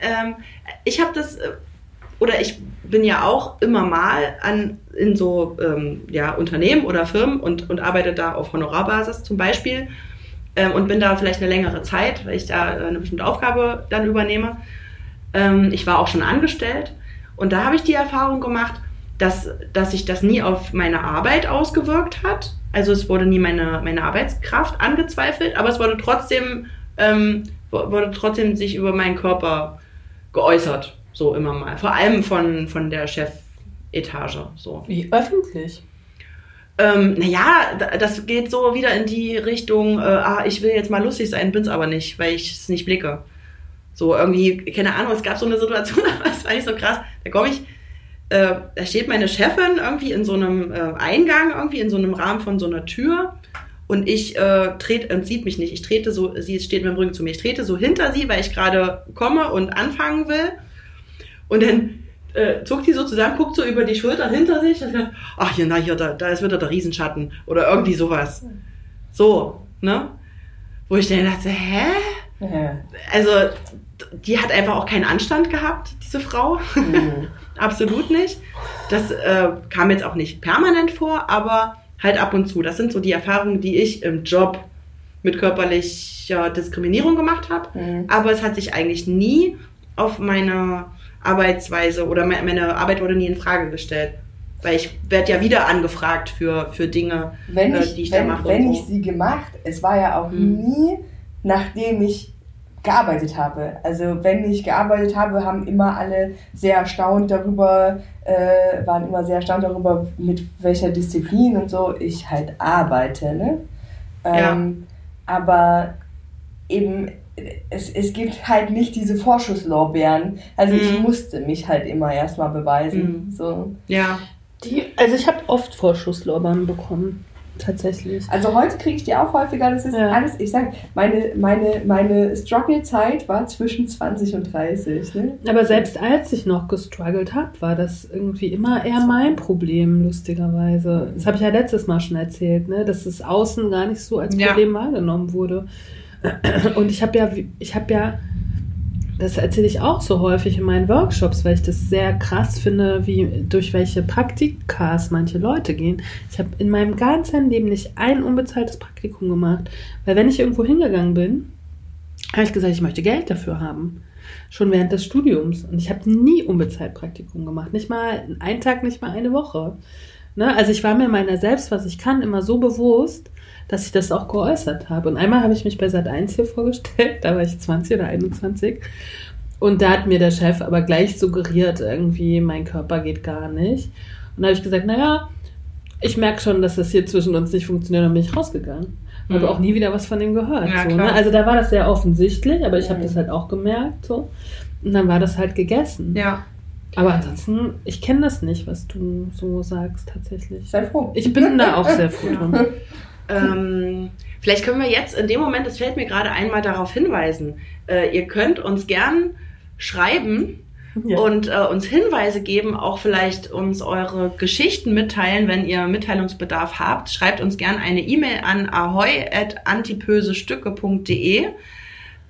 ähm, ich habe das, äh, oder ich bin ja auch immer mal an, in so ähm, ja, Unternehmen oder Firmen und, und arbeite da auf Honorarbasis zum Beispiel ähm, und bin da vielleicht eine längere Zeit, weil ich da äh, eine bestimmte Aufgabe dann übernehme. Ähm, ich war auch schon angestellt und da habe ich die Erfahrung gemacht, dass, dass sich das nie auf meine Arbeit ausgewirkt hat. Also es wurde nie meine, meine Arbeitskraft angezweifelt, aber es wurde trotzdem, ähm, wurde trotzdem sich über meinen Körper geäußert. So immer mal. Vor allem von, von der Chefetage. So. Wie öffentlich. Ähm, naja, da- das geht so wieder in die Richtung, äh, ah, ich will jetzt mal lustig sein, bin's aber nicht, weil ich es nicht blicke. So irgendwie, keine Ahnung, es gab so eine Situation, aber das war nicht so krass. Da komme ich, äh, da steht meine Chefin irgendwie in so einem äh, Eingang, irgendwie in so einem Rahmen von so einer Tür und ich äh, trete und sieht mich nicht. Ich trete so, sie steht mit dem Rücken zu mir. Ich trete so hinter sie, weil ich gerade komme und anfangen will. Und dann äh, zuckt die so zusammen, guckt so über die Schulter hinter sich und sagt, ach hier, na hier, da, da ist wieder der Riesenschatten oder irgendwie sowas. So, ne? Wo ich dann dachte, hä? Ja. Also, die hat einfach auch keinen Anstand gehabt, diese Frau. Mhm. Absolut nicht. Das äh, kam jetzt auch nicht permanent vor, aber halt ab und zu. Das sind so die Erfahrungen, die ich im Job mit körperlicher Diskriminierung gemacht habe. Mhm. Aber es hat sich eigentlich nie auf meine Arbeitsweise oder me- meine Arbeit wurde nie in Frage gestellt. Weil ich werde ja wieder angefragt für, für Dinge. Wenn äh, ich, die ich da wenn, mache wenn und ich so. sie gemacht, es war ja auch Mhm. nie, nachdem ich gearbeitet habe. Also wenn ich gearbeitet habe, haben immer alle sehr erstaunt darüber, äh, waren immer sehr erstaunt darüber, mit welcher Disziplin und so ich halt arbeite. Ne? Ähm, Aber eben, es, es gibt halt nicht diese Vorschusslorbeeren. Also ich Mhm. musste mich halt immer erstmal beweisen. Mhm. So. Ja, Die, also ich habe oft Vorschusslorbeeren bekommen, tatsächlich. Also heute kriege ich die auch häufiger. Das ist Ja. alles, ich sag, meine, meine, meine Struggle-Zeit war zwischen 20 und 30. Ne? Aber selbst als ich noch gestruggelt habe, war das irgendwie immer eher mein Problem, lustigerweise. Das habe ich ja letztes Mal schon erzählt, ne? dass es außen gar nicht so als Ja. Problem wahrgenommen wurde. Und ich habe ja, ich habe ja, das erzähle ich auch so häufig in meinen Workshops, weil ich das sehr krass finde, wie durch welche Praktikas manche Leute gehen. Ich habe in meinem ganzen Leben nicht ein unbezahltes Praktikum gemacht, weil wenn ich irgendwo hingegangen bin, habe ich gesagt, ich möchte Geld dafür haben. Schon während des Studiums. Und ich habe nie unbezahlt Praktikum gemacht. Nicht mal einen Tag, nicht mal eine Woche. Ne? Also ich war mir meiner selbst, was ich kann, immer so bewusst, dass ich das auch geäußert habe. Und einmal habe ich mich bei Sat 1 hier vorgestellt, da war ich 20 oder 21. Und da hat mir der Chef aber gleich suggeriert, irgendwie, mein Körper geht gar nicht. Und da habe ich gesagt, naja, ich merke schon, dass das hier zwischen uns nicht funktioniert, und bin ich rausgegangen. Mhm. Habe auch nie wieder was von ihm gehört. Ja, so, ne? Also da war das sehr offensichtlich, aber ich habe das halt auch gemerkt. So. Und dann war das halt gegessen. ja. Aber ansonsten, ich kenne das nicht, was du so sagst tatsächlich. Sei froh. Ich bin da auch sehr froh Ja. drum. Ähm, vielleicht können wir jetzt in dem Moment, es fällt mir gerade einmal darauf hinweisen, äh, ihr könnt uns gern schreiben Ja. und äh, uns Hinweise geben, auch vielleicht uns eure Geschichten mitteilen, wenn ihr Mitteilungsbedarf habt. Schreibt uns gern eine E-Mail an ahoy.antipösestücke.de.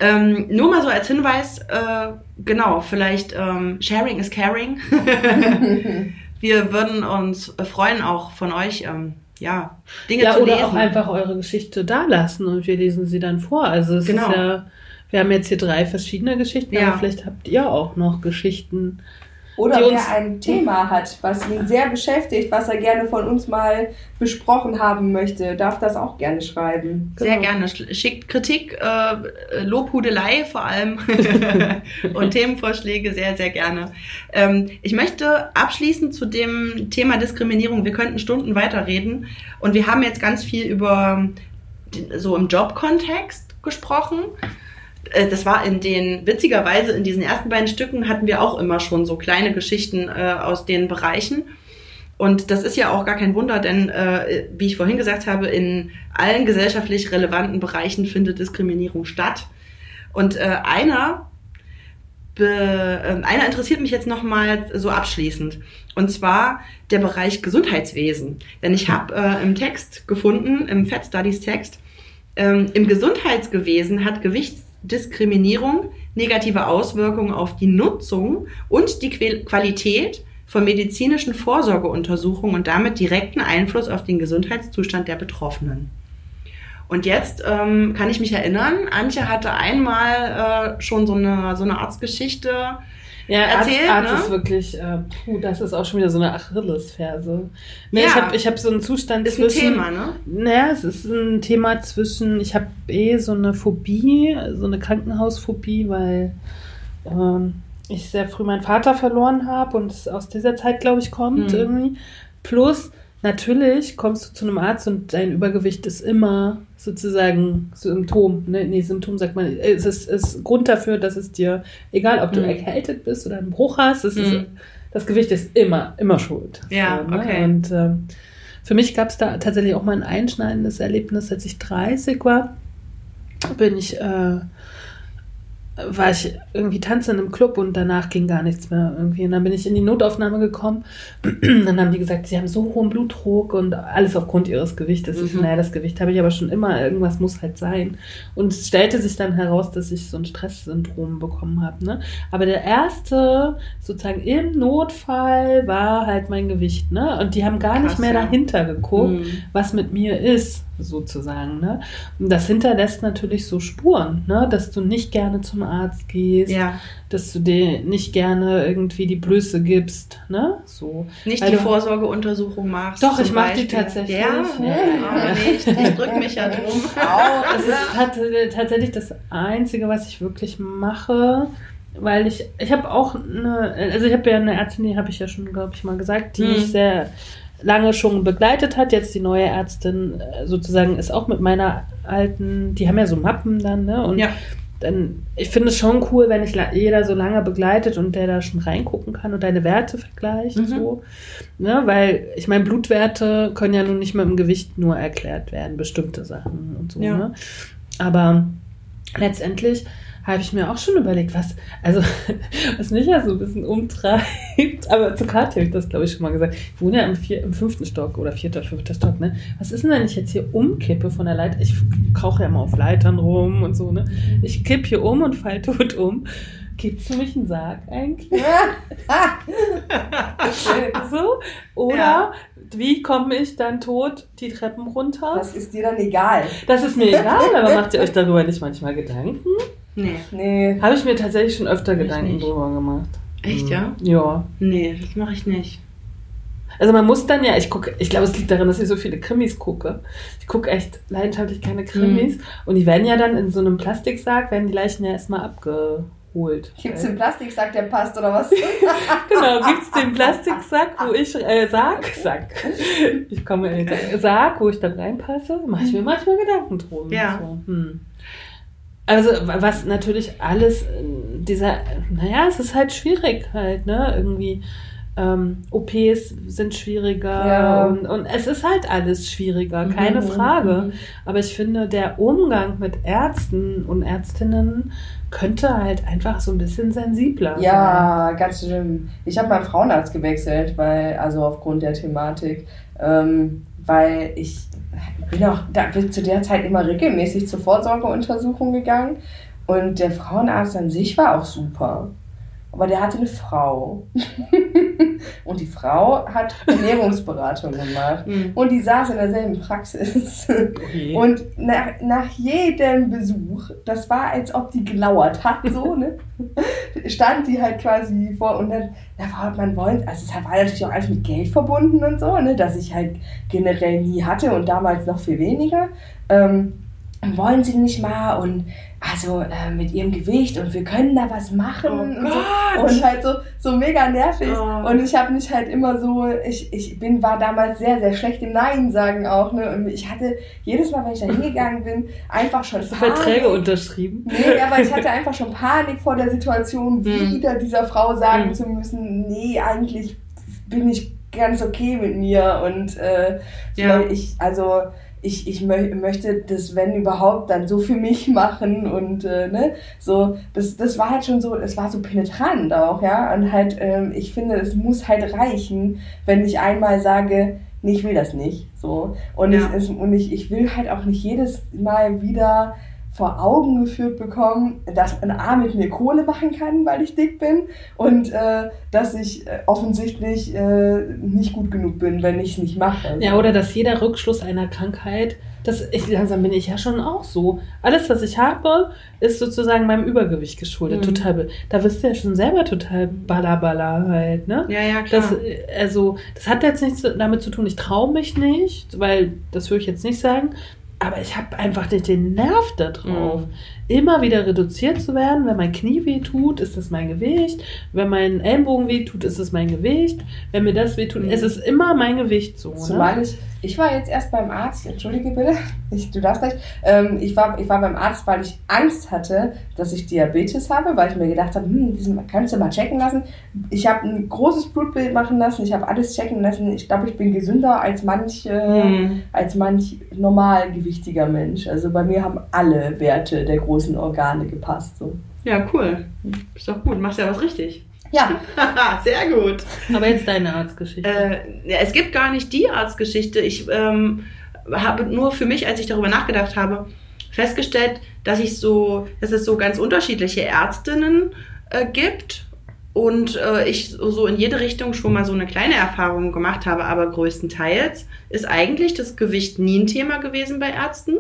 Ähm, nur mal so als Hinweis, äh, genau, vielleicht ähm, Sharing is Caring. Wir würden uns freuen, auch von euch, ähm, ja, Dinge ja, zu oder lesen. auch einfach eure Geschichte da lassen und wir lesen sie dann vor. Also es Genau. ist ja, wir haben jetzt hier drei verschiedene Geschichten, Ja. aber vielleicht habt ihr auch noch Geschichten. Oder wer ein Thema hat, was ihn sehr beschäftigt, was er gerne von uns mal besprochen haben möchte, darf das auch gerne schreiben. Sehr Genau. gerne. Sch- Schickt Kritik, äh, Lobhudelei vor allem und Themenvorschläge sehr, sehr gerne. Ähm, ich möchte abschließend zu dem Thema Diskriminierung, wir könnten Stunden weiterreden und wir haben jetzt ganz viel über so im Jobkontext gesprochen. Äh, Das war in den, witzigerweise in diesen ersten beiden Stücken hatten wir auch immer schon so kleine Geschichten äh, aus den Bereichen. Und das ist ja auch gar kein Wunder, denn äh, wie ich vorhin gesagt habe, in allen gesellschaftlich relevanten Bereichen findet Diskriminierung statt. Und äh, einer, be, äh, einer interessiert mich jetzt nochmal so abschließend. Und zwar der Bereich Gesundheitswesen. Denn ich habe äh, im Text gefunden, im Fat Studies Text, ähm, im Gesundheitswesen hat Gewichtsdiskriminierung negative Auswirkungen auf die Nutzung und die Qualität von medizinischen Vorsorgeuntersuchungen und damit direkten Einfluss auf den Gesundheitszustand der Betroffenen. Und jetzt ähm, kann ich mich erinnern, Antje hatte einmal äh, schon so eine, so eine Arztgeschichte ja, erzählt. Arzt, Arzt ne? ist wirklich, äh, puh, das ist auch schon wieder so eine Achillesferse. Ne, Ja. Ich habe ich hab so einen Zustand Ist ein zwischen. Thema, ne? Naja, es ist ein Thema zwischen, ich habe eh so eine Phobie, so eine Krankenhausphobie, weil ähm, ich sehr früh meinen Vater verloren habe und es aus dieser Zeit, glaube ich, kommt Mhm. irgendwie. Plus, natürlich kommst du zu einem Arzt und dein Übergewicht ist immer sozusagen Symptom. Ne? Nee, Symptom sagt man, es ist, ist Grund dafür, dass es dir, egal ob du Mhm. erkältet bist oder einen Bruch hast, es ist, Mhm. das Gewicht ist immer, immer schuld. Ja, ne? okay. Und ähm, für mich gab es da tatsächlich auch mal ein einschneidendes Erlebnis, als ich 30 war. Bin ich, äh, war ich irgendwie tanzen im Club und danach ging gar nichts mehr irgendwie. Und dann bin ich in die Notaufnahme gekommen. dann haben die gesagt, sie haben so hohen Blutdruck und alles aufgrund ihres Gewichtes. Ich, Mhm. naja, das Gewicht habe ich aber schon immer, irgendwas muss halt sein. Und es stellte sich dann heraus, dass ich so ein Stresssyndrom bekommen habe. Ne? Aber der erste, sozusagen im Notfall, war halt mein Gewicht. Ne? Und die haben gar Krass, nicht mehr ja. dahinter geguckt Mhm. was mit mir ist, sozusagen. Ne? Und das hinterlässt natürlich so Spuren, ne? dass du nicht gerne zum Arzt gehst, Ja. dass du dir nicht gerne irgendwie die Blöße gibst. Ne? So. Nicht Weil die du- Vorsorgeuntersuchung machst. Doch, ich mach die tatsächlich. Ja? Ja. Oh, nee, ich, ich drück mich ja drum. Es ist tat- tatsächlich das Einzige, was ich wirklich mache. Weil ich, ich habe auch eine, also ich habe ja eine Ärztin, die habe ich ja schon, glaube ich, mal gesagt, die Mhm. mich sehr lange schon begleitet hat. Jetzt die neue Ärztin äh, sozusagen ist auch mit meiner alten, die haben ja so Mappen dann, ne? Und Ja. Dann, ich finde es schon cool, wenn ich jeder so lange begleitet und der da schon reingucken kann und deine Werte vergleicht, Mhm. so. Ne? Weil, ich meine, Blutwerte können ja nun nicht mit dem Gewicht nur erklärt werden, bestimmte Sachen und so, Ja. ne? Aber letztendlich habe ich mir auch schon überlegt, was, also, was mich ja so ein bisschen umtreibt, aber zu Kathi habe ich das, glaube ich, schon mal gesagt. Ich wohne ja im, vier, im fünften Stock oder vierter, fünfter Stock, ne? Was ist denn, wenn ich jetzt hier umkippe von der Leiter? Ich krauche ja immer auf Leitern rum und so, ne? Ich kipp hier um und fall tot um. Gibt's für mich einen Sarg eigentlich? So? Oder Ja. wie komme ich dann tot die Treppen runter? Das ist dir dann egal. Das ist mir egal, aber macht ihr euch darüber nicht manchmal Gedanken? Nee. Nee. Habe ich mir tatsächlich schon öfter Gedanken nicht. drüber gemacht. Echt, ja? Ja. Nee, das mache ich nicht. Also man muss dann ja, ich gucke, ich glaube, es liegt daran, dass ich so viele Krimis gucke. Ich gucke echt leidenschaftlich keine Krimis. Und die werden ja dann in so einem Plastiksack, werden die Leichen ja erstmal abgeholt. Gibt's Weil- den Plastiksack, der passt, oder was? Genau, gibt's den Plastiksack, wo ich, äh, Sarg, Sack. Ich komme in den Sarg, wo ich dann reinpasse, mache ich mir manchmal Gedanken drum. Ja. So, hm. Also, wa- was natürlich alles, dieser, naja, es ist halt schwierig halt, ne, irgendwie. Ähm, OPs sind schwieriger Ja. und, und es ist halt alles schwieriger, keine Mhm, Frage. mhm. Aber ich finde, der Umgang mit Ärzten und Ärztinnen könnte halt einfach so ein bisschen sensibler sein. Ja, ganz schlimm. Ich habe meinen Frauenarzt gewechselt, weil, also aufgrund der Thematik, ähm, weil ich bin auch da, bin zu der Zeit immer regelmäßig zur Vorsorgeuntersuchung gegangen und der Frauenarzt an sich war auch super. Aber der hatte eine Frau. und die Frau hat Ernährungsberatung gemacht. Mhm. Und die saß in derselben Praxis. Okay. Und nach, nach jedem Besuch, das war, als ob die gelauert hat, so, ne? Stand sie halt quasi vor und dann, da war man wollte, also es war natürlich auch alles mit Geld verbunden und so, ne? Dass ich halt generell nie hatte und damals noch viel weniger. Ähm, wollen sie nicht mal und also äh, mit ihrem Gewicht und wir können da was machen Oh und, so. Gott! und halt so, so mega nervig. Oh. Und ich habe mich halt immer so, ich, ich bin, war damals sehr, sehr schlecht im Nein sagen auch. Ne? Und ich hatte jedes Mal, wenn ich da hingegangen bin, einfach schon Hast du Verträge unterschrieben? Nee, aber ich hatte einfach schon Panik vor der Situation, Hm. wieder dieser Frau sagen Hm. zu müssen, nee, eigentlich bin ich ganz okay mit mir und äh, Ja. ich, also ich, ich mö möchte das, wenn überhaupt, dann so für mich machen und äh, ne, so, das, das war halt schon so, es war so penetrant auch, ja, und halt, ähm, ich finde, es muss halt reichen, wenn ich einmal sage, nee, ich will das nicht, so, und, Ja. ich, es, und ich, ich will halt auch nicht jedes Mal wieder vor Augen geführt bekommen, dass ein A mit mir Kohle machen kann, weil ich dick bin und äh, dass ich äh, offensichtlich äh, nicht gut genug bin, wenn ich es nicht mache. Ja, oder dass jeder Rückschluss einer Krankheit, das, ich, langsam bin ich ja schon auch so. Alles, was ich habe, ist sozusagen meinem Übergewicht geschuldet. Mhm. Total, da bist du ja schon selber total ballerballer halt, ne? Ja, ja, klar. Das, äh, also, das hat jetzt nichts damit zu tun, ich traue mich nicht, weil das würde ich jetzt nicht sagen, aber ich habe einfach nicht den Nerv da drauf. Mhm. Immer wieder reduziert zu werden, wenn mein Knie weh tut, ist das mein Gewicht. Wenn mein Ellenbogen weh tut, ist es mein Gewicht. Wenn mir das weh tut, Mhm. es ist immer mein Gewicht so. Ne? Zumal ich, ich war jetzt erst beim Arzt, entschuldige bitte, ich, du darfst gleich, ähm, ich, war, ich war beim Arzt, weil ich Angst hatte, dass ich Diabetes habe, weil ich mir gedacht habe, hm, diesen kannst du mal checken lassen. Ich habe ein großes Blutbild machen lassen, ich habe alles checken lassen. Ich glaube, ich bin gesünder als manch, äh, Hm. als manch normalgewichtiger Mensch. Also bei mir haben alle Werte der großen Organe gepasst. So. Ja, cool. Ist doch gut, machst ja was richtig. Ja, Sehr gut. Aber jetzt deine Arztgeschichte. Äh, ja, es gibt gar nicht die Arztgeschichte. Ich ähm, habe nur für mich, als ich darüber nachgedacht habe, festgestellt, dass ich so, dass es so ganz unterschiedliche Ärztinnen äh, gibt und äh, ich so so in jede Richtung schon mal so eine kleine Erfahrung gemacht habe, aber größtenteils ist eigentlich das Gewicht nie ein Thema gewesen bei Ärzten.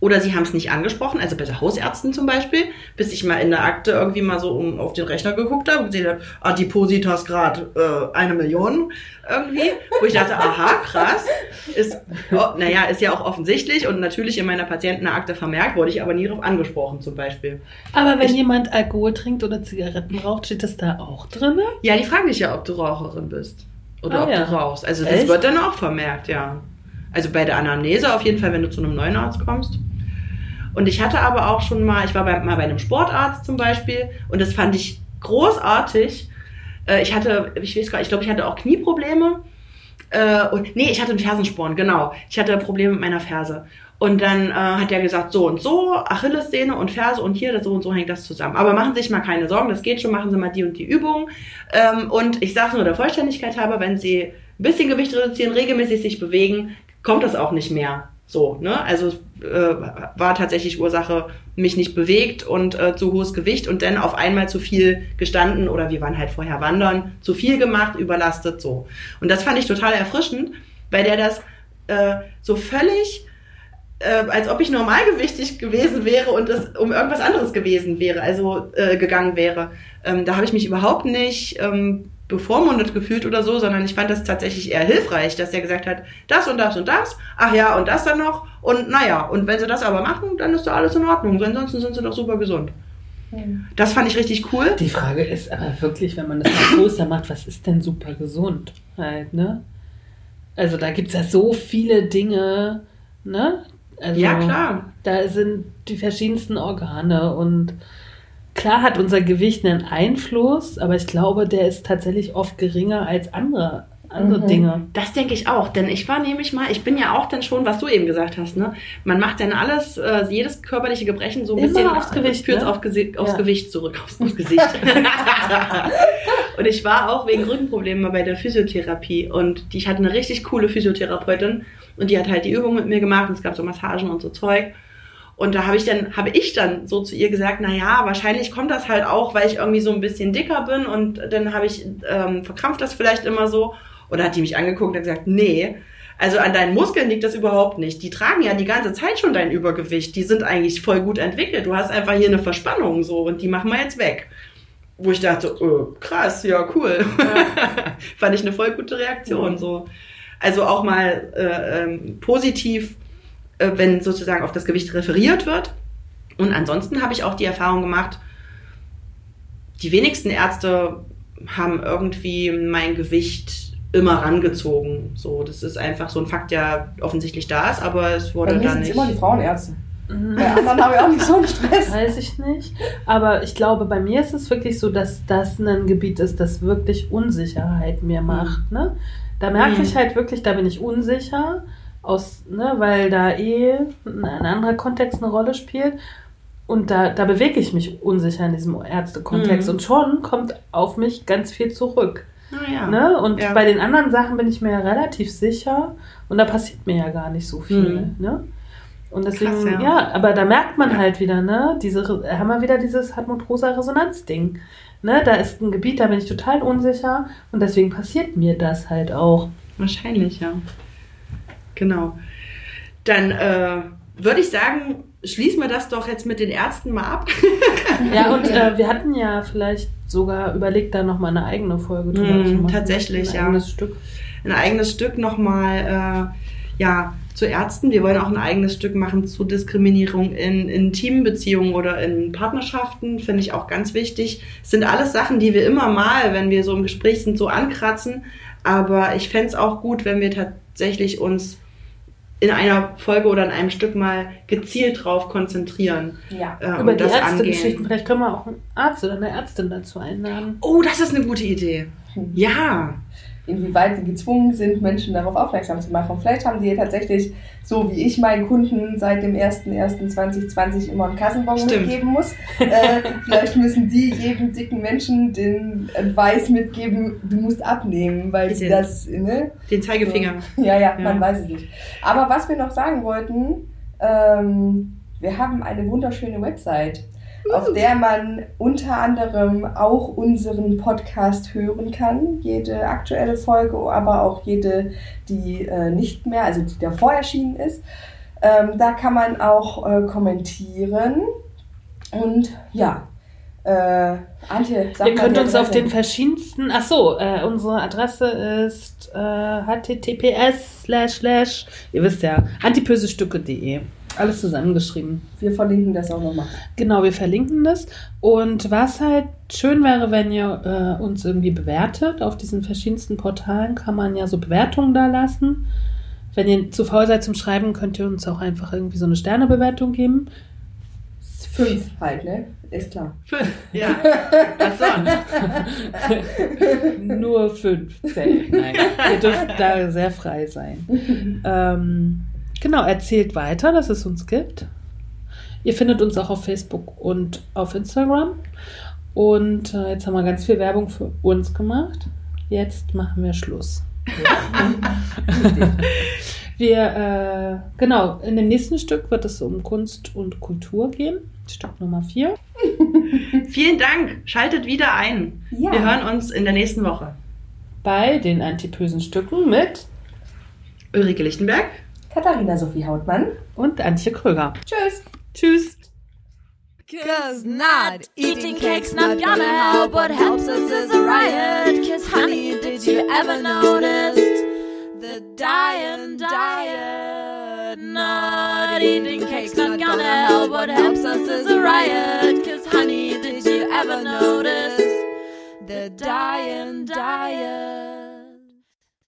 Oder sie haben es nicht angesprochen, also bei der Hausärztin zum Beispiel, bis ich mal in der Akte irgendwie mal so um, auf den Rechner geguckt habe und gesehen habe, Adipositas Grad äh, eine Million irgendwie, wo ich dachte, aha, krass, ist, oh, naja, ist ja auch offensichtlich und natürlich in meiner Patientenakte vermerkt, wurde ich aber nie darauf angesprochen zum Beispiel. Aber wenn ich- jemand Alkohol trinkt oder Zigaretten raucht, steht das da auch drin? Ja, die fragen dich ja, ob du Raucherin bist oder Ah, ob ja. du rauchst. Also das Echt? wird dann auch vermerkt, ja. Also bei der Anamnese auf jeden Fall, wenn du zu einem neuen Arzt kommst. Und ich hatte aber auch schon mal, ich war bei, mal bei einem Sportarzt zum Beispiel und das fand ich großartig. Äh, Ich hatte, ich weiß gar nicht, ich glaube, ich hatte auch Knieprobleme. Äh, und, nee, ich hatte einen Fersensporn, genau. Ich hatte Probleme mit meiner Ferse. Und dann äh, hat er gesagt, so und so, Achillessehne und Ferse und hier, so und so hängt das zusammen. Aber machen Sie sich mal keine Sorgen, das geht schon, machen Sie mal die und die Übung. Ähm, und ich sage nur der Vollständigkeit halber, wenn Sie ein bisschen Gewicht reduzieren, regelmäßig sich bewegen, kommt das auch nicht mehr. So, ne? Also äh, war tatsächlich Ursache, mich nicht bewegt und äh, zu hohes Gewicht und dann auf einmal zu viel gestanden oder wir waren halt vorher wandern, zu viel gemacht, überlastet so. Und das fand ich total erfrischend, weil der das äh, so völlig äh, als ob ich normalgewichtig gewesen wäre und es um irgendwas anderes gewesen wäre, also äh, gegangen wäre. Ähm, da habe ich mich überhaupt nicht ähm, bevormundet gefühlt oder so, sondern ich fand das tatsächlich eher hilfreich, dass der gesagt hat, das und das und das, ach ja, und das dann noch und naja, und wenn sie das aber machen, dann ist doch alles in Ordnung, ansonsten sind sie doch super gesund. Das fand ich richtig cool. Die Frage ist aber wirklich, wenn man das mal größer macht, was ist denn super gesund halt, ne? Also da gibt es ja so viele Dinge, ne? Also, Ja, klar. Da sind die verschiedensten Organe und klar hat unser Gewicht einen Einfluss, aber ich glaube, der ist tatsächlich oft geringer als andere, andere Mhm. Dinge. Das denke ich auch, denn ich war nämlich mal, ich bin ja auch dann schon, was du eben gesagt hast, ne? Man macht dann alles, äh, jedes körperliche Gebrechen so ein Immer bisschen aufs Gewicht, führt ne? auf Gesi aufs Ja. Gewicht zurück, aufs, aufs Gesicht. und ich war auch wegen Rückenproblemen mal bei der Physiotherapie und die, ich hatte eine richtig coole Physiotherapeutin und die hat halt die Übung mit mir gemacht und es gab so Massagen und so Zeug. Und da habe ich dann, habe ich dann so zu ihr gesagt, na ja, wahrscheinlich kommt das halt auch, weil ich irgendwie so ein bisschen dicker bin und dann habe ich, ähm, verkrampft das vielleicht immer so. Und da hat die mich angeguckt und gesagt, nee, also an deinen Muskeln liegt das überhaupt nicht. Die tragen ja die ganze Zeit schon dein Übergewicht. Die sind eigentlich voll gut entwickelt. Du hast einfach hier eine Verspannung so und die machen wir jetzt weg. Wo ich dachte, oh, krass, ja, cool. Fand ich eine voll gute Reaktion. So. Also auch mal äh, ähm, positiv, äh, wenn sozusagen auf das Gewicht referiert wird. Und ansonsten habe ich auch die Erfahrung gemacht, die wenigsten Ärzte haben irgendwie mein Gewicht immer rangezogen. So, das ist einfach so ein Fakt, der offensichtlich da ist, aber es Bei wurde mir dann sind es nicht. immer die Frauenärzte. Bei anderen habe ich auch nicht so einen Stress. Weiß ich nicht. Aber ich glaube, bei mir ist es wirklich so, dass das ein Gebiet ist, das wirklich Unsicherheit mir macht. Ne? Da merke Mhm. ich halt wirklich, da bin ich unsicher, aus, ne, weil da eh ein anderer Kontext eine Rolle spielt. Und da, da bewege ich mich unsicher in diesem Ärztekontext. Mhm. Und schon kommt auf mich ganz viel zurück. Naja. Ne? Und Ja. bei den anderen Sachen bin ich mir ja relativ sicher und da passiert mir ja gar nicht so viel. Mhm. Ne? Und deswegen, Krass, ja. ja. aber da merkt man halt wieder, ne, diese, haben wir wieder dieses Hartmut-Rosa-Resonanz-Ding. Ne, da ist ein Gebiet, da bin ich total unsicher und deswegen passiert mir das halt auch. Wahrscheinlich, ja. Genau. Dann äh, würde ich sagen, schließen wir das doch jetzt mit den Ärzten mal ab. Ja, und äh, wir hatten ja vielleicht sogar überlegt, da nochmal eine eigene Folge drüber Mhm, zu machen. tatsächlich, ein ja. eigenes Stück. Ein eigenes Stück nochmal, äh, ja, zu Ärzten. Wir wollen auch ein eigenes Stück machen zu Diskriminierung in intimen Beziehungen oder in Partnerschaften. Finde ich auch ganz wichtig. Es sind alles Sachen, die wir immer mal, wenn wir so im Gespräch sind, so ankratzen. Aber ich fände es auch gut, wenn wir tatsächlich uns in einer Folge oder in einem Stück mal gezielt drauf konzentrieren. Ja. Äh, Über und die Ärztegeschichten, vielleicht können wir auch einen Arzt oder eine Ärztin dazu einladen. Oh, das ist eine gute Idee. Ja. Inwieweit sie gezwungen sind, Menschen darauf aufmerksam zu machen. Vielleicht haben sie ja tatsächlich, so wie ich meinen Kunden seit dem 01.01.2020 immer einen Kassenbon mitgeben muss. Äh, vielleicht müssen die jedem dicken Menschen den Advice mitgeben, du musst abnehmen, weil sie das, ne? Den Zeigefinger. Ja, ja, Ja. man weiß es nicht. Aber was wir noch sagen wollten, ähm, wir haben eine wunderschöne Website, auf der man unter anderem auch unseren Podcast hören kann. Jede aktuelle Folge, aber auch jede, die äh, nicht mehr, also die davor erschienen ist. Ähm, da kann man auch äh, kommentieren. Und ja, äh, Antje, sag Ihr könnt uns auf den verschiedensten, ach so, äh, unsere Adresse ist äh, https slash slash, ihr wisst ja, antipösestücke.de. Alles zusammengeschrieben. Wir verlinken das auch nochmal. Genau, wir verlinken das. Und was halt schön wäre, wenn ihr äh, uns irgendwie bewertet. Auf diesen verschiedensten Portalen kann man ja so Bewertungen da lassen. Wenn ihr zu faul seid zum Schreiben, könnt ihr uns auch einfach irgendwie so eine Sternebewertung geben. Fünf halt, ne? Ist klar. Fünf. Ja. Was sonst? Nur fünf zählen. Nein, ihr dürft da sehr frei sein. Ähm, genau, erzählt weiter, dass es uns gibt. Ihr findet uns auch auf Facebook und auf Instagram. Und äh, jetzt haben wir ganz viel Werbung für uns gemacht. Jetzt machen wir Schluss. wir, äh, genau, in dem nächsten Stück wird es um Kunst und Kultur gehen. Stück Nummer vier. Vielen Dank. Schaltet wieder ein. Ja. Wir hören uns in der nächsten Woche. Bei den antipösen Stücken mit Ulrike Lichtenberg. Katharina Sophie Hautmann. und Antje Kröger. Tschüss. Tschüss. Cause not eating cake's not gonna help. What helps us is a riot. Cause honey, did you ever notice the dying diet? Not eating cake's not gonna help. What helps us is a riot. Cause honey, did you ever notice the dying diet?